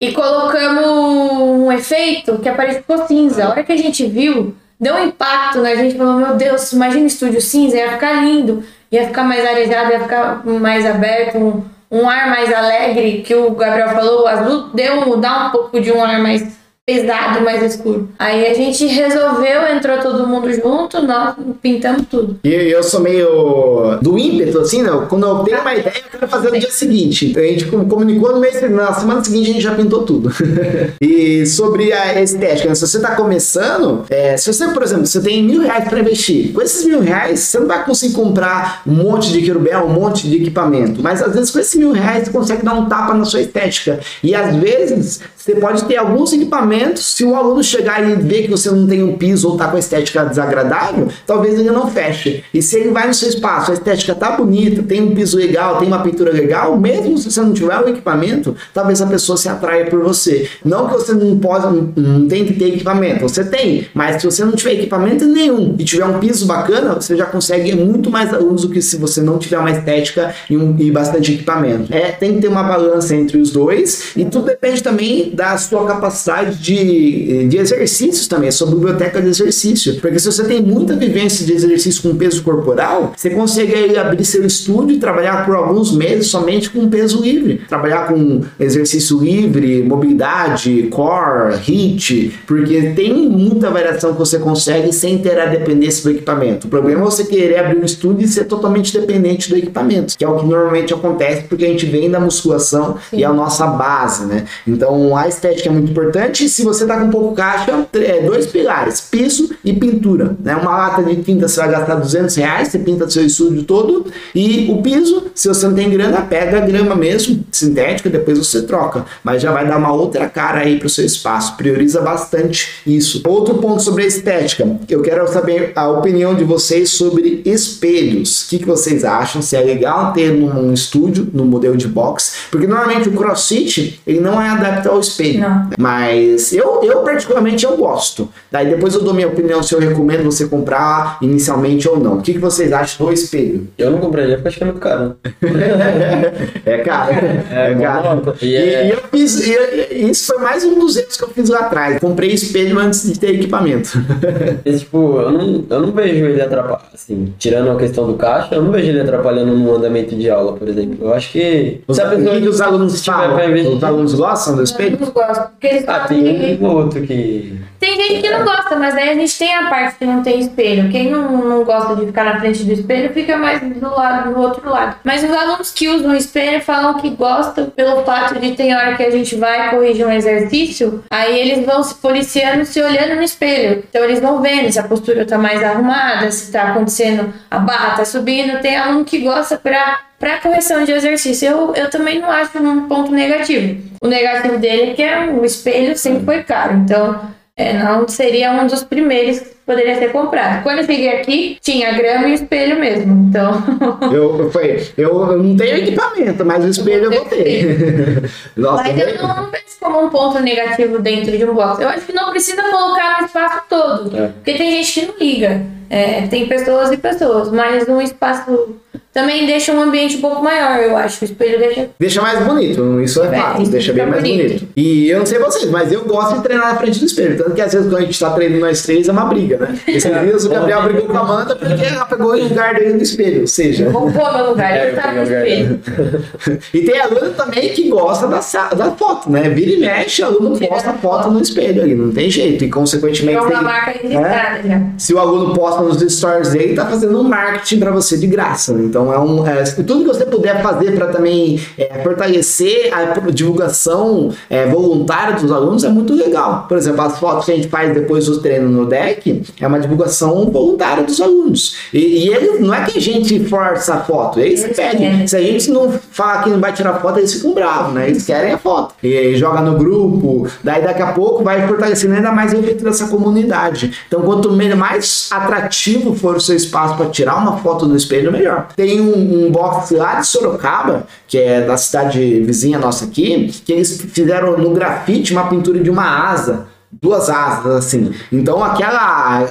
E colocamos um efeito que apareceu cinza. A hora que a gente viu, deu um impacto, né? A gente falou, meu Deus, imagina o estúdio cinza, ia ficar lindo ia ficar mais arejado, ia ficar mais aberto, um, um ar mais alegre, que o Gabriel falou, o azul deu, dá um pouco de um ar mais pesado, mais escuro. Aí a gente resolveu, entrou todo mundo junto, nós pintamos tudo. E eu sou meio do ímpeto, assim? Né? Quando eu tenho uma ideia, eu quero fazer no dia seguinte. A gente comunicou no mês, na semana seguinte a gente já pintou tudo. e sobre a estética, né? se você tá começando, é, se você, por exemplo, você tem mil reais para investir, com esses mil reais, você não vai conseguir comprar um monte de querubel, um monte de equipamento. Mas às vezes com esses mil reais você consegue dar um tapa na sua estética. E às vezes você pode ter alguns equipamentos se o aluno chegar e ver que você não tem um piso ou tá com a estética desagradável, talvez ele não feche. E se ele vai no seu espaço, a estética tá bonita, tem um piso legal, tem uma pintura legal, mesmo se você não tiver o equipamento, talvez a pessoa se atraia por você. Não que você não possa, não, não tem que ter equipamento, você tem, mas se você não tiver equipamento nenhum e tiver um piso bacana, você já consegue muito mais alunos do que se você não tiver uma estética e, um, e bastante equipamento. É, tem que ter uma balança entre os dois e tudo depende também da sua capacidade de, de exercícios também, a sua biblioteca de exercício. Porque se você tem muita vivência de exercício com peso corporal, você consegue abrir seu estúdio e trabalhar por alguns meses somente com peso livre. Trabalhar com exercício livre, mobilidade, core, HIIT, porque tem muita variação que você consegue sem ter a dependência do equipamento. O problema é você querer abrir um estúdio e ser totalmente dependente do equipamento, que é o que normalmente acontece porque a gente vem da musculação Sim. e é a nossa base, né? Então a estética é muito importante se você tá com pouco caixa, é dois pilares, piso e pintura, né? Uma lata de tinta você vai gastar 200 reais, você pinta seu estúdio todo e o piso, se você não tem grana, pega a grama mesmo, sintética, depois você troca, mas já vai dar uma outra cara aí pro seu espaço, prioriza bastante isso. Outro ponto sobre a estética, eu quero saber a opinião de vocês sobre espelhos. O que, que vocês acham? Se é legal ter num estúdio, no modelo de box? Porque normalmente o CrossFit ele não é adaptado ao espelho. Não. Mas eu, eu particularmente eu gosto. Daí depois eu dou minha opinião se eu recomendo você comprar inicialmente ou não. O que, que vocês acham do espelho? Eu não compraria porque acho que é muito caro. é caro. É, é caro. E, é... e, eu fiz. E, isso foi mais um dos erros que eu fiz lá atrás. Comprei espelho antes de ter equipamento. Esse, tipo, eu não, eu não vejo ele atrapalhar. Assim, tirando a questão do caixa, eu não vejo ele atrapalhando no andamento de aula, por exemplo. Eu acho que. Os, se a pessoa, que os alunos falam? Os alunos gostam do espelho? Os gostam. Porque eles ah, tem um ou outro que. Tem gente que não gosta, mas aí a gente tem a parte que não tem espelho. Quem não, não gosta de ficar na frente do espelho fica mais do lado, do outro lado. Mas os alunos que usam o espelho falam que gostam pelo fato de ter hora que a gente vai corrigir um exercício, aí eles vão se policiando, se olhando no espelho. Então eles vão vendo se a postura tá mais arrumada, se tá acontecendo, a barra tá subindo. Tem aluno que gosta pra para correção de exercício, eu, eu também não acho um ponto negativo. O negativo dele é que é, o espelho sempre foi caro. Então, é, não seria um dos primeiros que poderia ser comprado. Quando eu cheguei aqui, tinha grama e espelho mesmo. Então. eu, foi, eu não tenho equipamento, mas o espelho eu vou ter. Nossa, mas eu não, não vejo como um ponto negativo dentro de um box. Eu acho que não precisa colocar no espaço todo. É. Porque tem gente que não liga. É, tem pessoas e pessoas, mas um espaço também deixa um ambiente um pouco maior, eu acho. O espelho deixa. Deixa mais bonito, isso é, é fato, deixa bem mais bonito. bonito. E eu não sei vocês, mas eu gosto de treinar na frente do espelho. Tanto que às vezes quando a gente tá treinando nós três é uma briga, né? Esses dias o Gabriel brigou com a Amanda porque ela pegou o lugar dele no espelho. Ou seja. Vou pôr meu lugar, é, tá no espelho. e tem aluno também que gosta da, da foto, né? Vira e mexe, aluno posta foto no espelho ali, não tem jeito. E consequentemente. É uma tem, marca registrada é, já. Se o aluno posta nos stories dele, tá fazendo um marketing pra você de graça. Né? Então é um. É, tudo que você puder fazer para também é, fortalecer a divulgação é, voluntária dos alunos é muito legal. Por exemplo, as fotos que a gente faz depois do treino no deck é uma divulgação voluntária dos alunos. E, e eles, não é que a gente força a foto, eles, eles pedem. Querem. Se a gente não falar que não vai tirar foto, eles ficam bravos, né? Eles querem a foto. E, e joga no grupo, daí daqui a pouco vai fortalecendo ainda mais o efeito dessa comunidade. Então, quanto mais atrativo for o seu espaço para tirar uma foto no espelho, melhor. Tem um, um box lá de Sorocaba, que é da cidade vizinha nossa aqui, que eles fizeram no grafite uma pintura de uma asa duas asas, assim. Então aquela.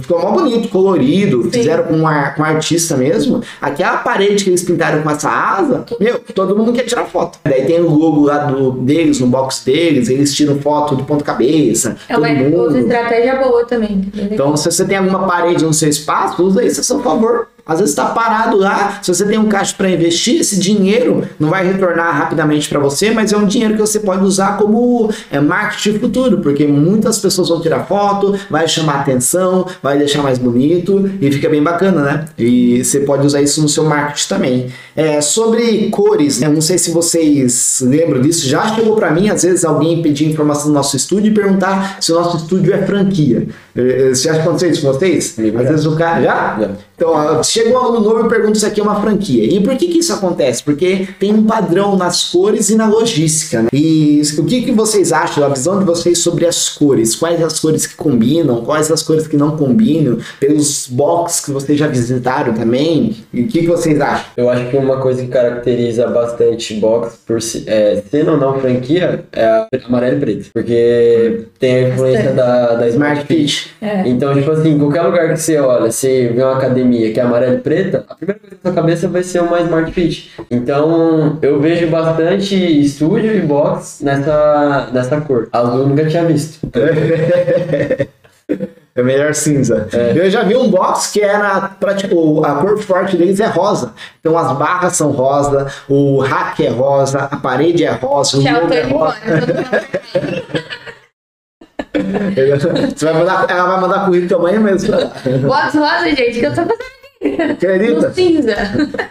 Ficou mó bonito, colorido, Sim. fizeram com, um com um artista mesmo. Aquela parede que eles pintaram com essa asa, meu, todo mundo quer tirar foto. Daí tem o logo lá do, deles, no box deles, eles tiram foto do ponto-cabeça. É uma estratégia boa também. Então, se você tem alguma parede no seu espaço, usa isso a seu favor. Às vezes está parado lá. Se você tem um caixa para investir, esse dinheiro não vai retornar rapidamente para você, mas é um dinheiro que você pode usar como é, marketing futuro, porque muitas pessoas vão tirar foto, vai chamar atenção, vai deixar mais bonito e fica bem bacana, né? E você pode usar isso no seu marketing também. É, sobre cores, né? não sei se vocês lembram disso, já chegou para mim, às vezes, alguém pedir informação do nosso estúdio e perguntar se o nosso estúdio é franquia. É, é, você já aconteceu isso com vocês? Às vezes o cara. Já? Então, chega um aluno novo e pergunta se aqui é uma franquia. E por que, que isso acontece? Porque tem um padrão nas cores e na logística. Né? E o que, que vocês acham, a visão de vocês sobre as cores? Quais as cores que combinam? Quais as cores que não combinam? Pelos boxes que vocês já visitaram também? E o que, que vocês acham? Eu acho que uma coisa que caracteriza bastante box, por si, é, sendo ou não franquia, é a amarelo e preto. Porque tem a influência da, da Smart Fit. É. Então, tipo assim, qualquer lugar que você olha, você vê uma academia que é amarela e preta, a primeira coisa na sua cabeça vai ser uma Smart Fit. Então, eu vejo bastante estúdio e box nessa, nessa cor. Azul eu nunca tinha visto. É melhor cinza. Eu já vi um box que era pra, tipo, a cor forte deles é rosa. Então as barras são rosa, o rack é rosa, a parede é rosa, o Tchau, é rosa. embora. Você vai mandar, ela vai mandar currículo amanhã mesmo. Box rosa, gente, que eu tô fazendo aqui. Acredita? No cinza.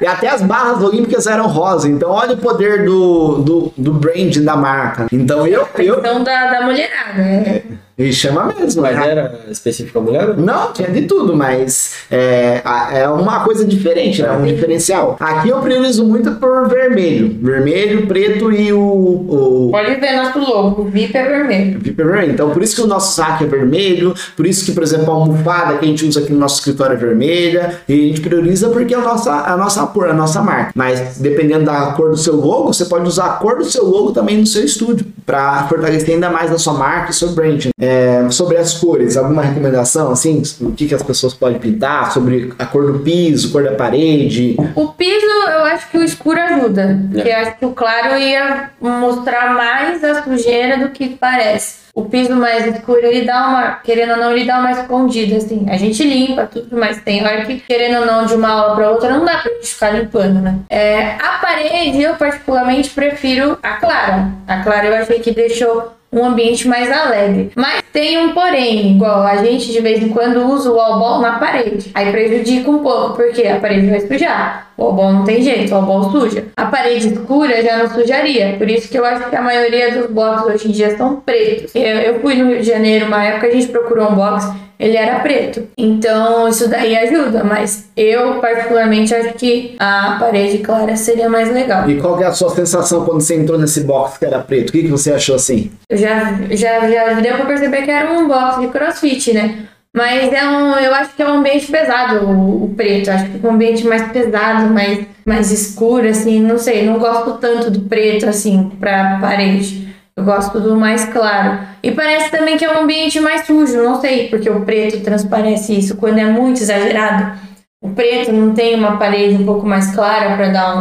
E até as barras olímpicas eram rosa. Então olha o poder do, do, do branding da marca. Então eu. eu Então da, da mulherada. né? E chama mesmo. Mas né? era específico a mulher? Não, tinha de tudo, mas é, é uma coisa diferente, né? Um diferencial. Aqui eu priorizo muito por vermelho. Vermelho, preto e o, o, Pode ver nosso logo. O VIP é vermelho. Viper vermelho. Então, por isso que o nosso saco é vermelho, por isso que, por exemplo, a almofada que a gente usa aqui no nosso escritório é vermelha, e a gente prioriza porque é a nossa, a nossa cor, a nossa marca. Mas, dependendo da cor do seu logo, você pode usar a cor do seu logo também no seu estúdio, para fortalecer ainda mais a sua marca e seu branding. É, sobre as cores, alguma recomendação, assim, o que, que as pessoas podem pintar, sobre a cor do piso, cor da parede? O piso, eu acho que o escuro ajuda. Porque eu acho que o claro ia mostrar mais a sujeira do que parece. O piso mais escuro, ele dá uma, querendo ou não, ele dá uma escondida, assim. A gente limpa tudo, mas tem hora que, querendo ou não, de uma aula pra outra, não dá pra gente ficar limpando, né? É, a parede, eu particularmente prefiro a clara. A clara eu achei que deixou um ambiente mais alegre. Mas tem um porém, igual a gente de vez em quando usa o wallball na parede. Aí prejudica um pouco, porque a parede vai sujar. O wallball não tem jeito, o wallball suja. A parede escura já não sujaria. Por isso que eu acho que a maioria dos box hoje em dia são pretos. Eu, eu fui no Rio de Janeiro, uma época a gente procurou um box, ele era preto. Então isso daí ajuda, mas eu particularmente acho que a parede clara seria mais legal. E qual é a sua sensação quando você entrou nesse box que era preto? O que, que você achou assim? Eu já, já, já deu pra perceber que era um box de crossfit, né? Mas é um, eu acho que é um ambiente pesado, o, o preto. Acho que é um ambiente mais pesado, mais, mais escuro, assim. Não sei, não gosto tanto do preto, assim, pra parede. Eu gosto do mais claro. E parece também que é um ambiente mais sujo, não sei, porque o preto transparece isso quando é muito exagerado. O preto não tem uma parede um pouco mais clara para dar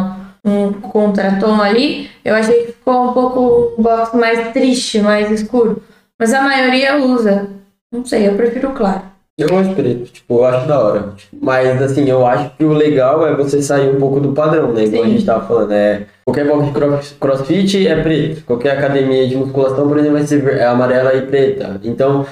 um, um contratom ali. Eu achei que ficou um pouco um box mais triste, mais escuro. Mas a maioria usa. Não sei, eu prefiro claro. Eu gosto de preto, tipo, eu acho da hora. Mas assim, eu acho que o legal é você sair um pouco do padrão, né? Igual a Sim. gente tava falando, é. Qualquer box de cross- crossfit é preto. Qualquer academia de musculação, por exemplo, vai ser é amarela e preta. Então,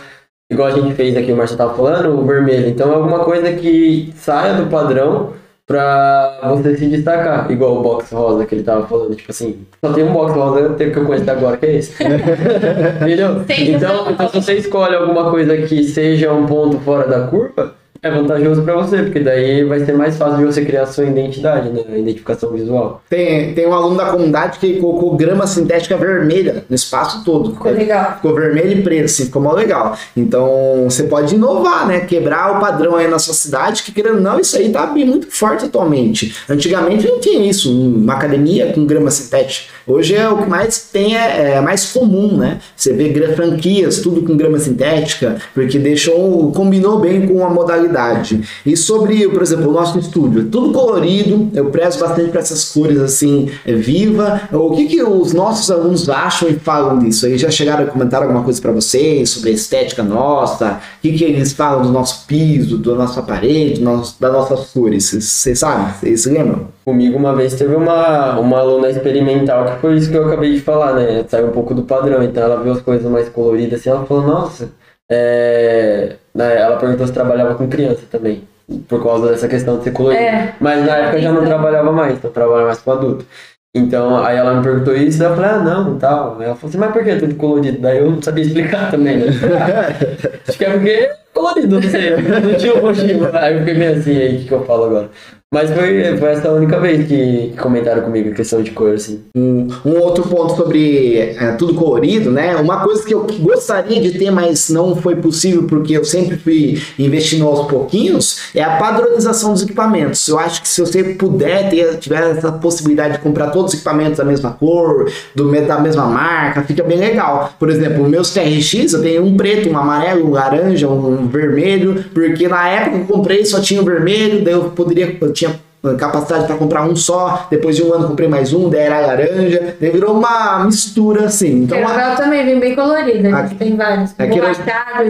igual a gente fez aqui, o Marcelo tava falando, o vermelho. Então é alguma coisa que saia do padrão pra você se destacar. Igual o box rosa que ele tava falando. Tipo assim, só tem um box rosa que eu conheço agora, que é esse. Entendeu? Então, então, se você escolhe alguma coisa que seja um ponto fora da curva, é vantajoso pra você, porque daí vai ser mais fácil de você criar a sua identidade, né? A identificação visual. Tem, tem um aluno da comunidade que colocou grama sintética vermelha no espaço todo. Ficou legal. Ficou vermelho e preto, assim, ficou mó legal. Então, você pode inovar, né? Quebrar o padrão aí na sua cidade, que querendo ou não, isso aí tá bem muito forte atualmente. Antigamente não tinha isso, uma academia com grama sintética. Hoje é o que mais tem, é, é mais comum, né? Você vê franquias, tudo com grama sintética, porque deixou, combinou bem com a modalidade. E sobre, por exemplo, o nosso estúdio, tudo colorido, eu prezo bastante para essas cores assim, é, viva. O que, que os nossos alunos acham e falam disso? Eles já chegaram a comentar alguma coisa para vocês sobre a estética nossa? O que, que eles falam do nosso piso, da nossa parede, das nossas cores? Vocês- sabem? Vocês lembram? Comigo uma vez teve uma, uma aluna experimental, que foi isso que eu acabei de falar, né? Saiu um pouco do padrão, então ela viu as coisas mais coloridas assim, ela falou, nossa, é... né, ela perguntou se trabalhava com criança também, por causa dessa questão de ser colorido. É. Mas na época eu já não Então. trabalhava mais, então eu trabalhava mais com adulto. Então, aí ela me perguntou isso, daí eu falei, ah, não, tal. Ela falou assim, mas por que tudo colorido? Daí eu não sabia explicar também, né? Acho que é porque é colorido, não sei. Não tinha um motivo. Aí eu fiquei meio assim, aí o que, que eu falo agora? Mas foi, foi essa a única vez que, comentaram comigo a questão de cor, assim. Um, um outro ponto sobre é, tudo colorido, né? Uma coisa que eu gostaria de ter, mas não foi possível porque eu sempre fui investindo aos pouquinhos, é a padronização dos equipamentos. Eu acho que se você puder ter, tiver essa possibilidade de comprar todos os equipamentos da mesma cor, do, da mesma marca, fica bem legal. Por exemplo, meus TRX, eu tenho um preto, um amarelo, um laranja, um vermelho, porque na época que eu comprei só tinha o vermelho, daí eu poderia, eu tinha capacidade para comprar um só, depois de um ano comprei mais um, daí era laranja, daí virou uma mistura assim. Então, a... também vem bem colorida, a gente tem vários, aquele...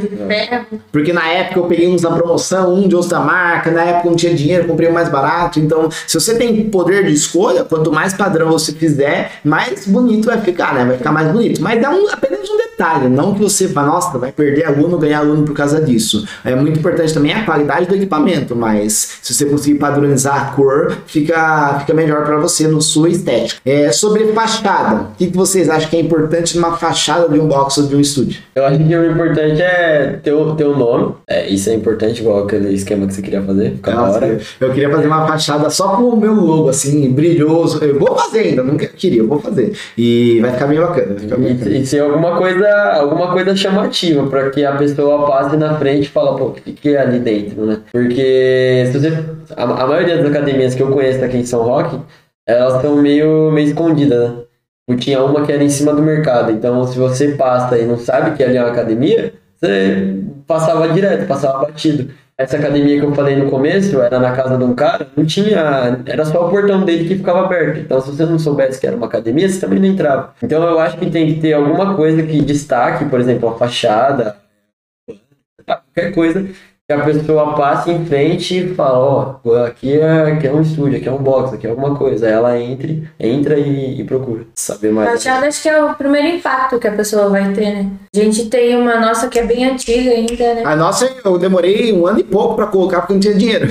de ferro. Porque na época eu peguei uns na promoção, um de outra marca, na época eu não tinha dinheiro, comprei um mais barato, então se você tem poder de escolha, quanto mais padrão você fizer, mais bonito vai ficar, né? Vai ficar mais bonito. Mas é um, apenas um detalhe, não que você vá, nossa, vai perder aluno, ganhar aluno por causa disso. É muito importante também a qualidade do equipamento, mas se você conseguir padronizar a cor, fica, fica melhor para você no sua estética. É, sobre fachada, o que, que vocês acham que é importante numa fachada de um box ou de um estúdio? Eu acho que o importante é ter o, ter o nome, é, isso é importante, igual aquele esquema que você queria fazer, ficar na hora. Eu queria fazer uma fachada só com o meu logo, assim, brilhoso. Eu vou fazer ainda, não queria, eu vou fazer. E vai ficar bem bacana. Ficar bem bacana. E, e ser alguma coisa, alguma coisa chamativa, para que a pessoa passe na frente e fala, pô, o que, que é ali dentro, né? Porque se você, a, a maioria das academias que eu conheço aqui em São Roque, elas estão meio, meio escondidas, né? Eu tinha uma que era em cima do mercado, então se você passa e não sabe que ali é uma academia, você passava direto, passava batido. Essa academia que eu falei no começo, era na casa de um cara, não tinha. Era só o portão dele que ficava aberto. Então, se você não soubesse que era uma academia, você também não entrava. Então, eu acho que tem que ter alguma coisa que destaque, por exemplo, a fachada, qualquer coisa que a pessoa passe em frente e fala, ó, oh, aqui, é, aqui é um estúdio, aqui é um box, aqui é alguma coisa. Aí ela entre, entra e, e procura saber mais. Fachada acho que é o primeiro impacto que a pessoa vai ter, né? A gente tem uma nossa que é bem antiga ainda, né? A nossa eu demorei um ano e pouco para colocar porque não tinha dinheiro.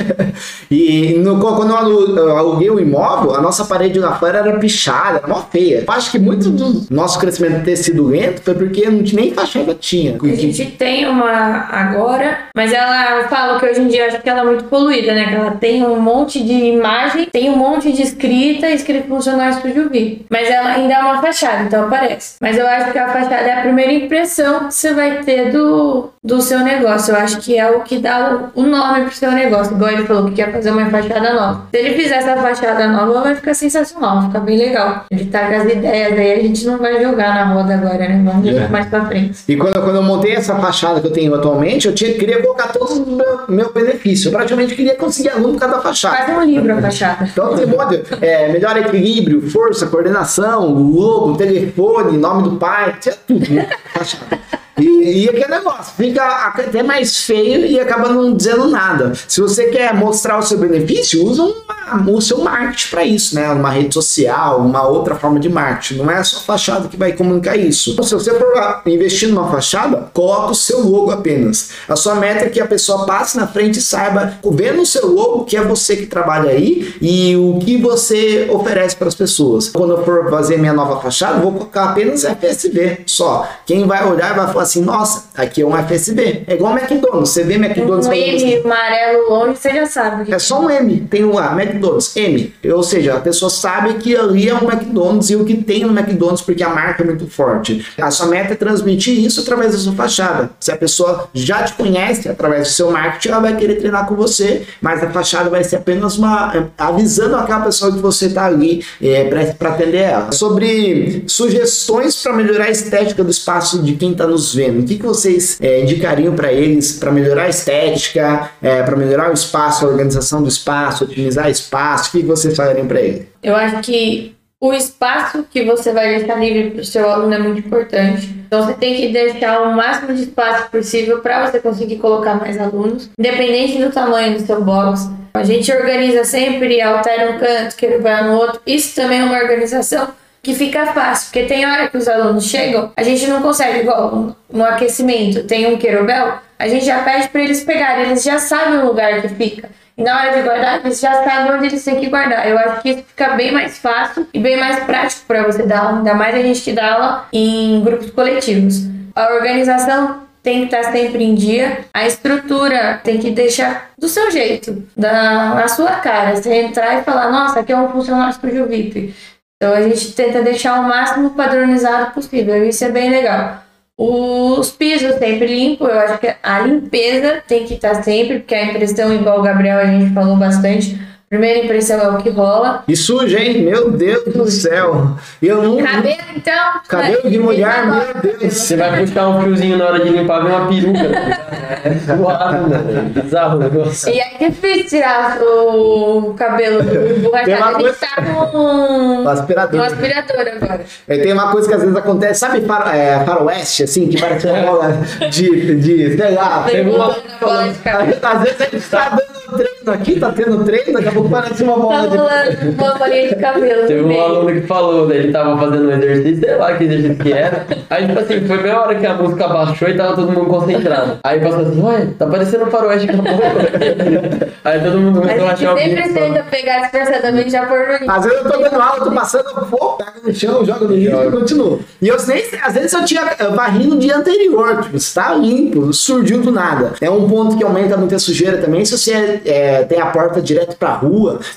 e no, quando eu aluguei o imóvel, a nossa parede lá fora era pichada, era mó feia. Eu acho que muito do nosso crescimento ter sido lento foi porque não tinha nem fachada tinha. A gente tem uma agora mas ela fala que hoje em dia acho que ela é muito poluída, né? Que ela tem um monte de imagem, tem um monte de escrita, escrito funcional Estúdio V. Mas ela ainda é uma fachada, então aparece. Mas eu acho que a fachada é a primeira impressão que você vai ter do, do seu negócio. Eu acho que é o que dá o, o nome pro seu negócio. Igual ele falou que quer fazer uma fachada nova. Se ele fizer essa fachada nova, vai ficar sensacional, vai ficar bem legal. Ele tá com as ideias aí, a gente não vai jogar na roda agora, né? Vamos ver é. mais pra frente. E quando, quando eu montei essa fachada que eu tenho atualmente, eu tinha, queria colocar todos os meu, meu benefício. Eu praticamente queria conseguir aluno por causa da fachada. Faz um livro a fachada. Então você pode, é, melhor equilíbrio, força, coordenação, logo, telefone, nome do pai, tudo, né? Fachada. E, e aquele negócio, fica até mais feio e acaba não dizendo nada. Se você quer mostrar o seu benefício, usa uma, o seu marketing para isso, né? Uma rede social, uma outra forma de marketing. Não é só fachada que vai comunicar isso. Então, se você for investir numa fachada, coloca o seu logo apenas. A sua meta é que a pessoa passe na frente e saiba, vendo o seu logo, que é você que trabalha aí e o que você oferece para as pessoas. Quando eu for fazer minha nova fachada, vou colocar apenas FSB só. Quem vai olhar vai falar assim, nossa, aqui é um FSB. É igual McDonald's. Você vê McDonald's... Um M amarelo longe, você já sabe. É só um M. Tem um lá, McDonald's, M. Ou seja, a pessoa sabe que ali é um McDonald's e o que tem no McDonald's porque a marca é muito forte. A sua meta é transmitir isso através da sua fachada. Se a pessoa já te conhece através do seu marketing, ela vai querer treinar com você, mas a fachada vai ser apenas uma... É, avisando aquela pessoa que você está ali é, para atender ela. Sobre sugestões para melhorar a estética do espaço de quem está nos vendo, o que, que vocês é, indicariam para eles para melhorar a estética, é, para melhorar o espaço, a organização do espaço, otimizar espaço? O que, que vocês falariam para eles? Eu acho que o espaço que você vai deixar livre para o seu aluno é muito importante. Então você tem que deixar o máximo de espaço possível para você conseguir colocar mais alunos, independente do tamanho do seu box. A gente organiza sempre, altera um canto, que ele vai no outro. Isso também é uma organização que fica fácil, porque tem hora que os alunos chegam, a gente não consegue, igual no aquecimento, tem um querobel, a gente já pede para eles pegarem, eles já sabem o lugar que fica. E na hora de guardar, eles já sabem onde eles têm que guardar. Eu acho que isso fica bem mais fácil e bem mais prático para você dar aula, ainda mais a gente que dá aula em grupos coletivos. A organização tem que estar sempre em dia. A estrutura tem que deixar do seu jeito, da, na sua cara. Você entrar e falar, nossa, aqui é um funcionário Estúdio VIP. Então a gente tenta deixar o máximo padronizado possível. Isso é bem legal. Os pisos sempre limpos, eu acho que a limpeza tem que estar sempre, porque a impressão, igual o Gabriel a gente falou bastante, Primeira impressão é o que rola. E suja, hein? Meu Deus do céu. Eu não. Cabelo, então. Cabelo de mulher, meu Deus. Você vai puxar um fiozinho na hora de limpar, vem uma peruca. É zoado, né? Bizarro o negócio. E é difícil tirar o cabelo do Tem borrachado. Gente tá com O aspirador. um aspirador agora. É, tem uma coisa que às vezes acontece, sabe faro, é, faroeste, assim, que parece uma bola de, de, sei lá, Teve uma- Levantando a bola de cabelo. Às vezes a gente tá dando treino aqui, tá tendo treino, daqui a pouco parece uma Tá bola de. rolando uma bolinha de cabelo. Teve um aluno que falou, né, ele tava fazendo um exercício, sei lá que exercício que era. Aí, tipo assim, foi bem a hora que a música baixou e tava todo mundo concentrado. Aí passou assim, ué, tá parecendo um faroeste acabou. Aí todo mundo começou a A achar o gente sempre tenta pegar disfarçadamente já por no Às vezes eu tô dando aula, tô passando, pô, pega no chão, joga no lixo e continua. E eu nem sei, às vezes eu tinha varrido no dia anterior, tipo, está limpo, surgiu do nada. É um ponto que aumenta muito a sujeira também, se você eh, tem a porta direto pra rua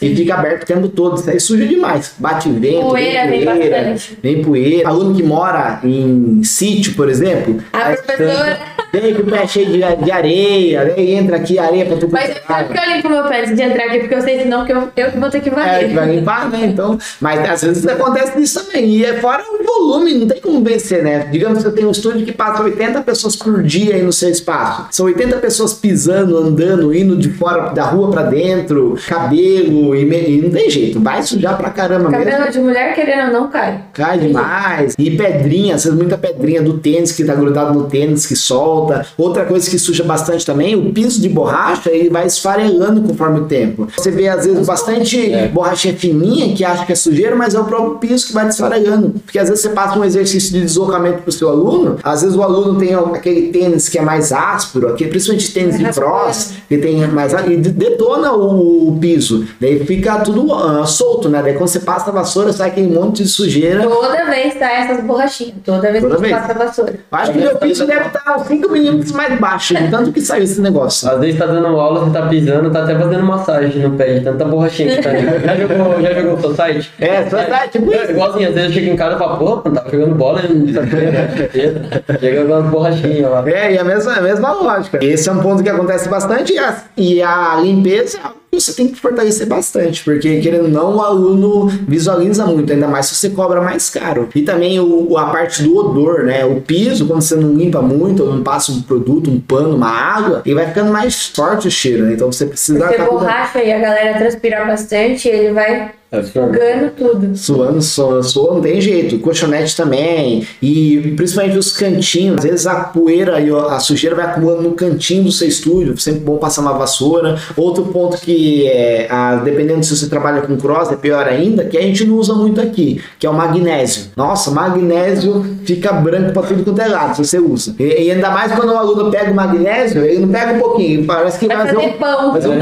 e fica aberto o tempo todo, isso aí suja demais. Bate vento, Poeira vem bastante. vem poeira. Aluno que mora em sítio, por exemplo, A professora. Vem com o pé cheio de, de areia, aí entra aqui areia pra tu Mas sabe que eu limpo meu pé antes de entrar aqui, porque eu sei senão que eu, eu vou ter que É, varrer. que vai limpar, né? Então, mas às vezes acontece isso também. E é fora o volume, não tem como vencer, né? Digamos que eu tenho um estúdio que passa 80 pessoas por dia aí no seu espaço. São 80 pessoas pisando, andando, indo de fora da rua pra dentro, cabelo, e, me- e não tem jeito. Vai sujar pra caramba mesmo. Cabelo de mulher querendo ou não cai. Cai demais. E pedrinha, às vezes muita pedrinha do tênis que tá grudado no tênis que solta. Outra coisa que suja bastante também, o piso de borracha, ele vai esfarelando conforme o tempo. Você vê às vezes bastante É. borrachinha fininha que acha que é sujeira, mas é o próprio piso que vai desfarelando. Porque às vezes você passa um exercício de deslocamento pro seu aluno, às vezes o aluno tem aquele tênis que é mais áspero, aquele, principalmente tênis de Raspando. cross, que tem mais e de- detona o, o piso. Daí fica tudo ah, solto, né? Daí quando você passa a vassoura, sai aquele monte de sujeira. Toda vez tá essas borrachinhas. Toda vez Toda que vez. passa a vassoura. Acho que meu piso deve estar 5 milímetros mais baixo, tanto que saiu esse negócio. Às vezes tá dando aula, você tá pisando, tá até fazendo massagem no pé, de tanta borrachinha que tá ali. Já jogou, já jogou site? É, só tá tipo É, igualzinho, às vezes eu chego em casa e falo, pô, não tava jogando bola, não sabia. Chega com umas borrachinhas lá. É, e a mesma, a mesma lógica. Esse é um ponto que acontece bastante e a, e a limpeza é você tem que fortalecer bastante, porque querendo ou não, o aluno visualiza muito, ainda mais se você cobra mais caro. E também o, a parte do odor, né? O piso, quando você não limpa muito, ou não passa um produto, um pano, uma água, ele vai ficando mais forte o cheiro, né? Então você precisa cuidando. borracha e a galera transpirar bastante, ele vai É, sugando tudo. Suando, suando, suando, não tem jeito. Colchonete também. E principalmente os cantinhos. Às vezes a poeira e a sujeira vai acumulando no cantinho do seu estúdio. Sempre bom passar uma vassoura. Outro ponto que, é, a- dependendo se você trabalha com cross, é pior ainda, que a gente não usa muito aqui, que é o magnésio. Nossa, magnésio fica branco pra tudo quanto é lado se você usa. E, e ainda mais quando o aluno pega o magnésio, ele não pega um pouquinho, parece que vai Vai fazer fazer um. pão. fazer um.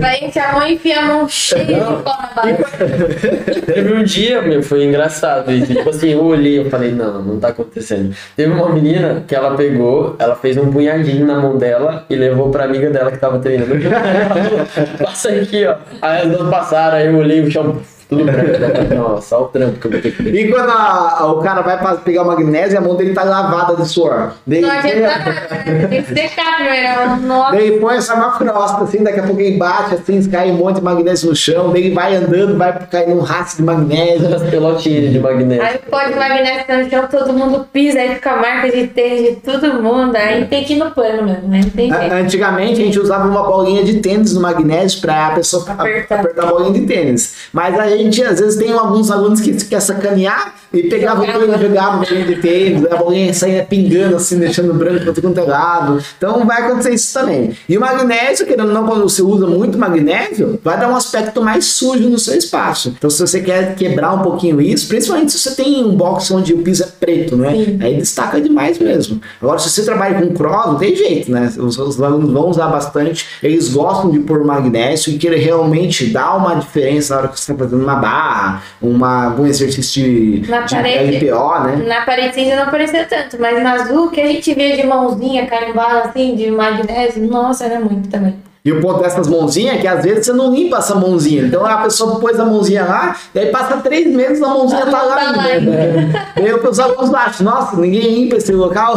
Vai enfiar a mão e enfia a mão cheia de pó na base. Teve um dia, meu, foi engraçado isso. Tipo assim, eu olhei e falei, não, não tá acontecendo. Teve uma menina que ela pegou, ela fez um punhadinho na mão dela e levou pra amiga dela que tava treinando. Passa aqui, ó. Aí as duas passaram, aí eu olhei o chão, tudo branco. Nossa, olha o trampo que eu vou ter que ter. E quando a- a- o cara vai pra pegar o magnésio, a mão dele tá lavada de suor. Daí- Não adianta nada, né? tem que secar primeiro. Nossa. Daí põe essa uma crosta, assim, daqui a pouco ele bate, assim, cai um monte de magnésio no chão, daí ele vai andando, vai cair num rastro de magnésio. As pelotinhas de magnésio. Aí pode magnésio tá no chão, todo mundo pisa, aí fica a marca de tênis de todo mundo. Aí tem que ir no pano mesmo, né? Não tem jeito. Antigamente a gente usava uma bolinha de tênis no magnésio pra pessoa a- Apertar. apertar a bolinha de tênis. Mas a gente, às vezes, tem alguns alunos que quer sacanear e pegava o tênis, jogava a bolinha de tênis, a bolinha saía pingando assim, deixando branco tudo quanto é lado. Então vai acontecer isso também. E o magnésio, querendo ou não, quando você usa muito magnésio, vai dar um aspecto mais sujo no seu espaço. Então se você quer quebrar um pouquinho isso, principalmente se você tem um box onde o piso é preto, né? Sim. Aí destaca demais mesmo. Agora, se você trabalha com cross, não tem jeito, né? Os, os alunos vão usar bastante, eles gostam de pôr magnésio e que ele realmente dá uma diferença na hora que você está fazendo uma barra, uma, algum exercício de, Na parede. LPO, né? Na parede cinza não aparecia tanto, mas na azul que a gente via de mãozinha carimbada assim, de magnésio, nossa, era muito também. E o ponto dessas mãozinhas é que às vezes você não limpa essa mãozinha. Então a pessoa pôs a mãozinha lá, e aí passa três meses a mãozinha tá lá Tá lá ainda. E aí os alunos acham, nossa, ninguém limpa esse local.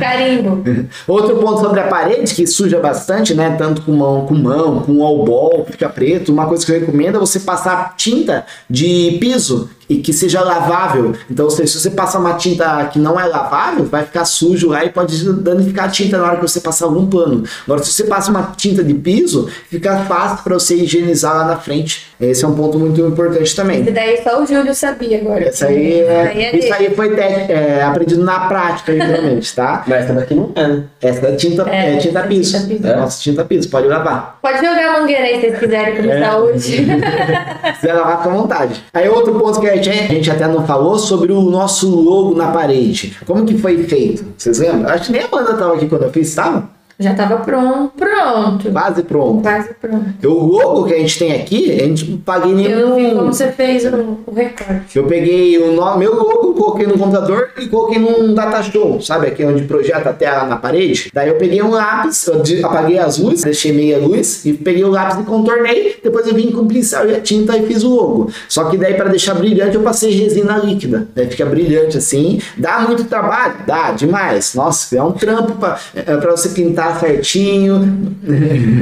Carimbo. Outro ponto sobre a parede, que suja bastante, né? Tanto com mão, com mão, com all fica preto. Uma coisa que eu recomendo é você passar tinta de piso e que seja lavável. Então, se você passar uma tinta que não é lavável, vai ficar sujo lá e pode danificar a tinta na hora que você passar algum pano. Agora, se você passa uma tinta de piso, fica fácil para você higienizar lá na frente. Esse é um ponto muito importante também. Esse daí só o Júlio sabia agora. Essa aí, é, Aí é isso aí foi é, aprendido na prática, realmente, tá? Mas essa daqui não é, né? Essa é tinta, É, é, tinta essa piso. tinta piso. É. Nossa, tinta piso, pode lavar. Pode jogar a mangueira aí se vocês quiserem começar É. hoje. Se quiser lavar, fica à vontade. Aí outro ponto que a gente, a gente até não falou sobre o nosso logo na parede. Como que foi feito? Vocês lembram? Acho que nem a Amanda tava aqui quando eu fiz, tava? Já tava pronto. Pronto. Quase pronto. Quase pronto. O logo que a gente tem aqui, a gente não paguei Eu não vi nenhum. como você fez o, o recorte. Eu peguei o meu logo, coloquei no computador e coloquei num data show, sabe? Aqui onde projeta a tela na parede. Daí eu peguei um lápis, eu apaguei as luzes, deixei meia luz e peguei o lápis e contornei. Depois eu vim com o pincel e a tinta e fiz o logo. Só que daí para deixar brilhante eu passei resina líquida. Daí fica brilhante assim. Dá muito trabalho? Dá, demais. Nossa, é um trampo para você pintar certinho.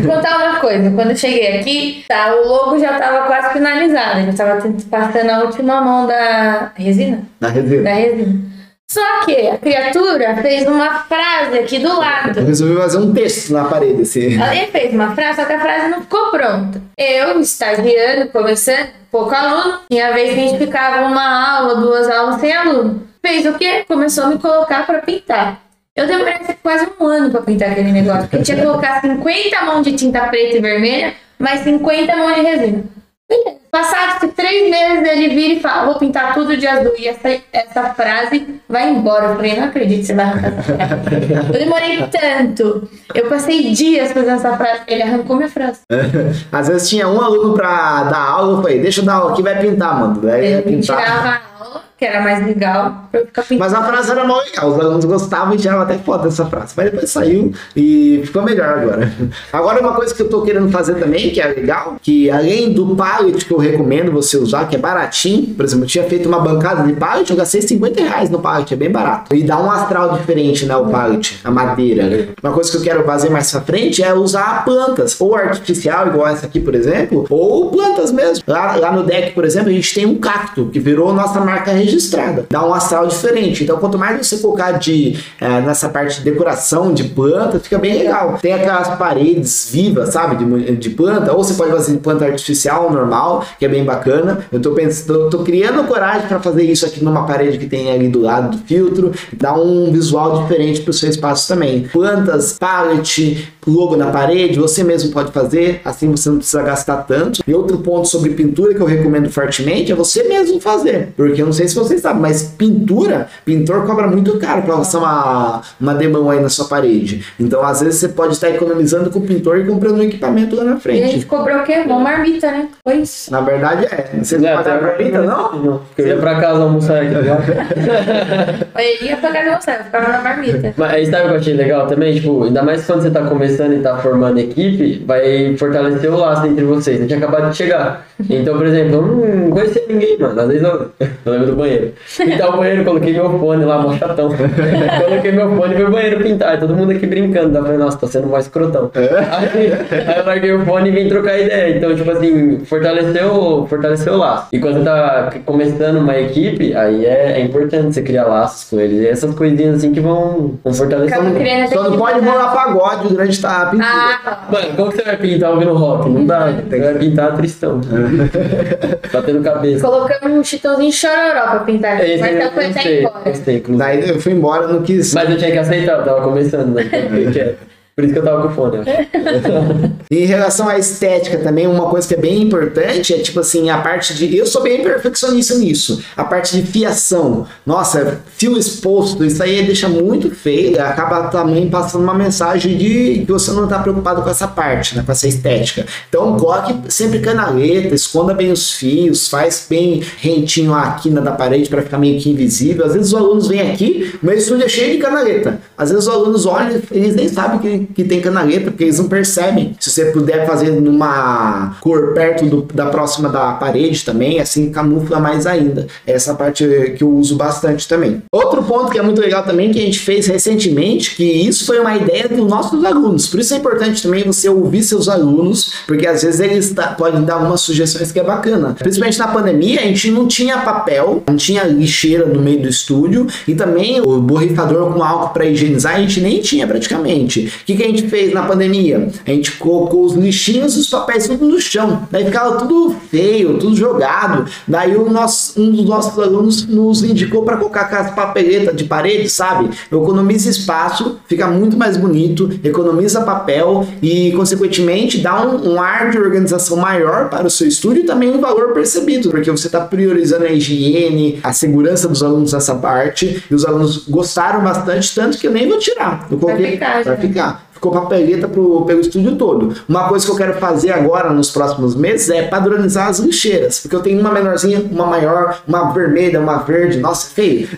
Vou contar uma coisa. Quando eu cheguei aqui, tá, o logo já tava quase finalizado. Eu tava passando a última mão da resina. Na resina. Da resina. Só que a criatura fez uma frase aqui do lado. Eu resolvi fazer um texto na parede assim. Ela fez uma frase, só que a frase não ficou pronta. Eu, estagiando, começando, pouco aluno, tinha vez que a gente ficava uma aula, duas aulas sem aluno. Fez o quê? Começou a me colocar pra pintar. Eu demorei quase um ano pra pintar aquele negócio, porque tinha que colocar 50 mãos de tinta preta e vermelha, mais 50 mãos de resina. Passados três meses, ele vira e fala: Vou pintar tudo de azul. E essa, essa frase vai embora. Eu falei: Não acredito que você vai arrancar essa frase. Eu demorei tanto. Eu passei dias fazendo essa frase. Ele arrancou minha frase. Às vezes tinha um aluno pra dar aula, eu falei, deixa eu dar aula aqui, vai pintar, mano. Ele pintar. tirava a aula, que era mais legal, pra eu ficar pintando. Mas a frase era mal legal, os alunos gostavam e tiravam até foto dessa frase. Mas depois saiu e ficou melhor agora. Agora uma coisa que eu tô querendo fazer também, que é legal, que além do pallet que eu recomendo você usar, que é baratinho, por exemplo, eu tinha feito uma bancada de pallet, eu gastei 50 reais no pallet, é bem barato. E dá um astral diferente, né, o pallet, a madeira. Uma coisa que eu quero fazer mais pra frente é usar plantas, ou artificial, igual essa aqui, por exemplo, ou plantas mesmo. Lá, lá no deck, por exemplo, a gente tem um cacto, que virou nossa marca registrada. Dá um astral diferente. Então, quanto mais você colocar de, eh, nessa parte de decoração de planta, fica bem legal. Tem aquelas paredes vivas, sabe, de, de planta, ou você pode fazer de planta artificial, normal, que é bem bacana. Eu tô pensando, tô, tô criando coragem para fazer isso aqui numa parede que tem ali do lado do filtro, dá um visual diferente pro seu espaço também. Plantas, pallet, logo na parede, você mesmo pode fazer, assim você não precisa gastar tanto. E outro ponto sobre pintura que eu recomendo fortemente é você mesmo fazer, porque eu não sei se vocês sabem, mas pintura, pintor cobra muito caro para lançar uma, uma demão aí na sua parede. Então, às vezes você pode estar economizando com o pintor e comprando um equipamento lá na E a frente. gente cobrou o quê? Uma marmita, né? Foi isso. Na verdade é. Vocês não É, pagam pior que marmita, eu não? Não, porque eu ia pra casa almoçar aqui agora. Ele ia pagar de você, eu ficava na marmita. Mas aí sabe o que eu achei legal também? Tipo, ainda mais quando você tá começando e tá formando equipe, vai fortalecer o laço entre vocês. Você tinha acabado de chegar. Então, por exemplo, eu não conhecia ninguém, mano. Às vezes eu, eu lembro do banheiro. Pintar o banheiro, coloquei meu fone lá, mó chatão. coloquei meu fone e no banheiro pintar. E todo mundo aqui brincando. Eu falei, nossa, tá sendo mais escrotão. Aí, aí eu larguei o fone e vim trocar ideia. Então, tipo assim, fortaleceu, fortaleceu o laço. E quando tá começando uma equipe, aí é, é importante você criar laços com eles. E essas coisinhas assim que vão, vão fortalecer. Só não pode rolar pagode durante a pintura. Ah, Mano, como que você vai pintar ouvindo rock? Não dá. Você vai pintar tristão. Batendo cabeça. colocamos um chitãozinho chororó pra pintar. Esse Mas eu tá coisa gostei, embora. gostei, inclusive. Daí eu fui embora, não quis. Mas eu tinha que aceitar, eu tava começando, né? Por isso que eu tava com fone. em relação à estética também, uma coisa que é bem importante é tipo assim, a parte de. Eu sou bem perfeccionista nisso. A parte de fiação. Nossa, fio exposto, isso aí deixa muito feio. Acaba também passando uma mensagem de que você não tá preocupado com essa parte, né? Com essa estética. Então coloque sempre canaleta, esconda bem os fios, faz bem rentinho a quina da parede para ficar meio que invisível. Às vezes os alunos vêm aqui, meu estúdio é cheio de canaleta. Às vezes os alunos olham, eles nem sabem que que tem canaleta, porque eles não percebem. Se você puder fazer numa cor perto do, da próxima da parede também, assim camufla mais ainda. Essa parte que eu uso bastante também. Outro ponto que é muito legal também, que a gente fez recentemente, que isso foi uma ideia dos nossos alunos. Por isso é importante também você ouvir seus alunos, porque às vezes eles podem dar algumas sugestões que é bacana. Principalmente na pandemia, a gente não tinha papel, não tinha lixeira no meio do estúdio e também o borrifador com álcool para higienizar a gente nem tinha praticamente. O que, que a gente fez na pandemia? A gente colocou os lixinhos e os papéis tudo no chão. Daí ficava tudo feio, tudo jogado. Daí o nosso, um dos nossos alunos nos indicou para colocar aquelas papeletas de parede, sabe? Economiza espaço, fica muito mais bonito, economiza papel e, consequentemente, dá um, um ar de organização maior para o seu estúdio e também um valor percebido, porque você está priorizando a higiene, a segurança dos alunos nessa parte. E os alunos gostaram bastante, tanto que eu nem vou tirar. Eu coloquei já. ficar ficou papeleta pro, pelo estúdio todo. Uma coisa que eu quero fazer agora nos próximos meses é padronizar as lixeiras, porque eu tenho uma menorzinha, uma maior, uma vermelha, uma verde, nossa, feio.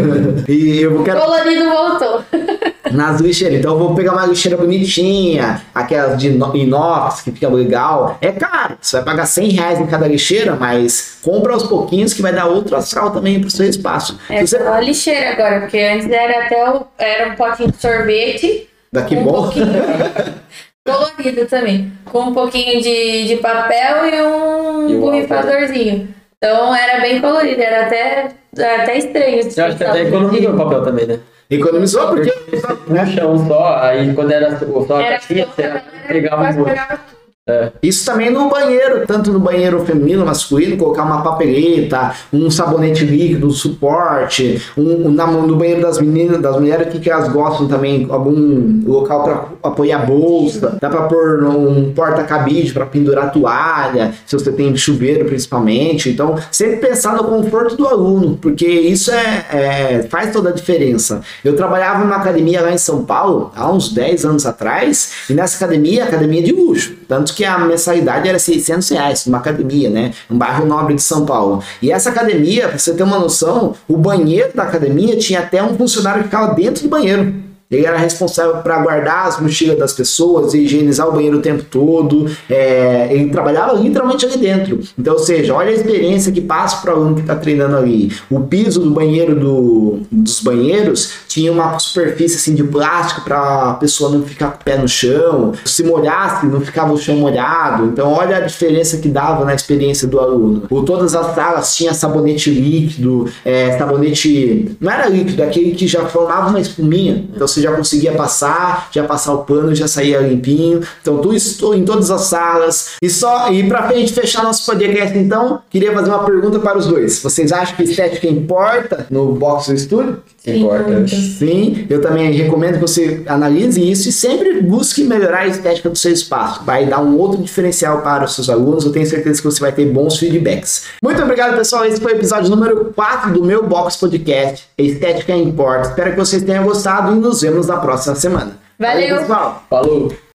e eu quero Colorido voltou. nas lixeiras. Então eu vou pegar uma lixeira bonitinha, aquelas de ino- inox que fica legal. É caro, você vai pagar 100 reais em cada lixeira, mas compra aos pouquinhos que vai dar outro astral também pro seu espaço. É você... lixeira agora, porque antes era até o, era um potinho de sorvete. Daqui um bom. colorido também. Com um pouquinho de, de papel e um borrifadorzinho. Então era bem colorido, era até, era até estranho. Eu acho que até economizou o papel também, né? Economizou porque No chão só, aí quando era só a caixinha, você pegava quase pegava Isso também no banheiro, tanto no banheiro feminino, masculino, colocar uma papeleta, um sabonete líquido, um suporte, um, um- no banheiro das meninas, das mulheres, que, que elas gostam também, algum local para apoiar a bolsa, dá para pôr um porta-cabide para pendurar toalha, se você tem chuveiro principalmente. Então, sempre pensar no conforto do aluno, porque isso é, é- faz toda a diferença. Eu trabalhava numa academia lá em São Paulo, há uns 10 anos atrás, e nessa academia, academia de luxo. Tanto que a mensalidade era 600 reais, numa academia, né? Um bairro nobre de São Paulo. E essa academia, pra você ter uma noção, o banheiro da academia tinha até um funcionário que ficava dentro do banheiro. Ele era responsável para guardar as mochilas das pessoas, higienizar o banheiro o tempo todo. É, ele trabalhava literalmente ali dentro. Então, ou seja, olha a experiência que passa para o aluno que está treinando ali. O piso do banheiro do, dos banheiros tinha uma superfície assim de plástico para a pessoa não ficar com o pé no chão. Se molhasse, não ficava o chão molhado. Então, olha a diferença que dava na experiência do aluno. O, todas as salas tinha sabonete líquido, é, sabonete não era líquido, aquele que já formava uma espuminha. Então você já conseguia passar, já passar o pano, já saía limpinho. Então tudo isso em todas as salas. E só e para frente fechar nosso podcast, então queria fazer uma pergunta para os dois. Vocês acham que estética importa no box do estúdio? Que importa. Sim, eu também recomendo que você analise isso e sempre busque melhorar a estética do seu espaço. Vai dar um outro diferencial para os seus alunos. Eu tenho certeza que você vai ter bons feedbacks. Muito obrigado, pessoal. Esse foi o episódio número 4 do meu Box Podcast. Estética importa. Espero que vocês tenham gostado e nos vemos na próxima semana. Valeu. pessoal. Falou!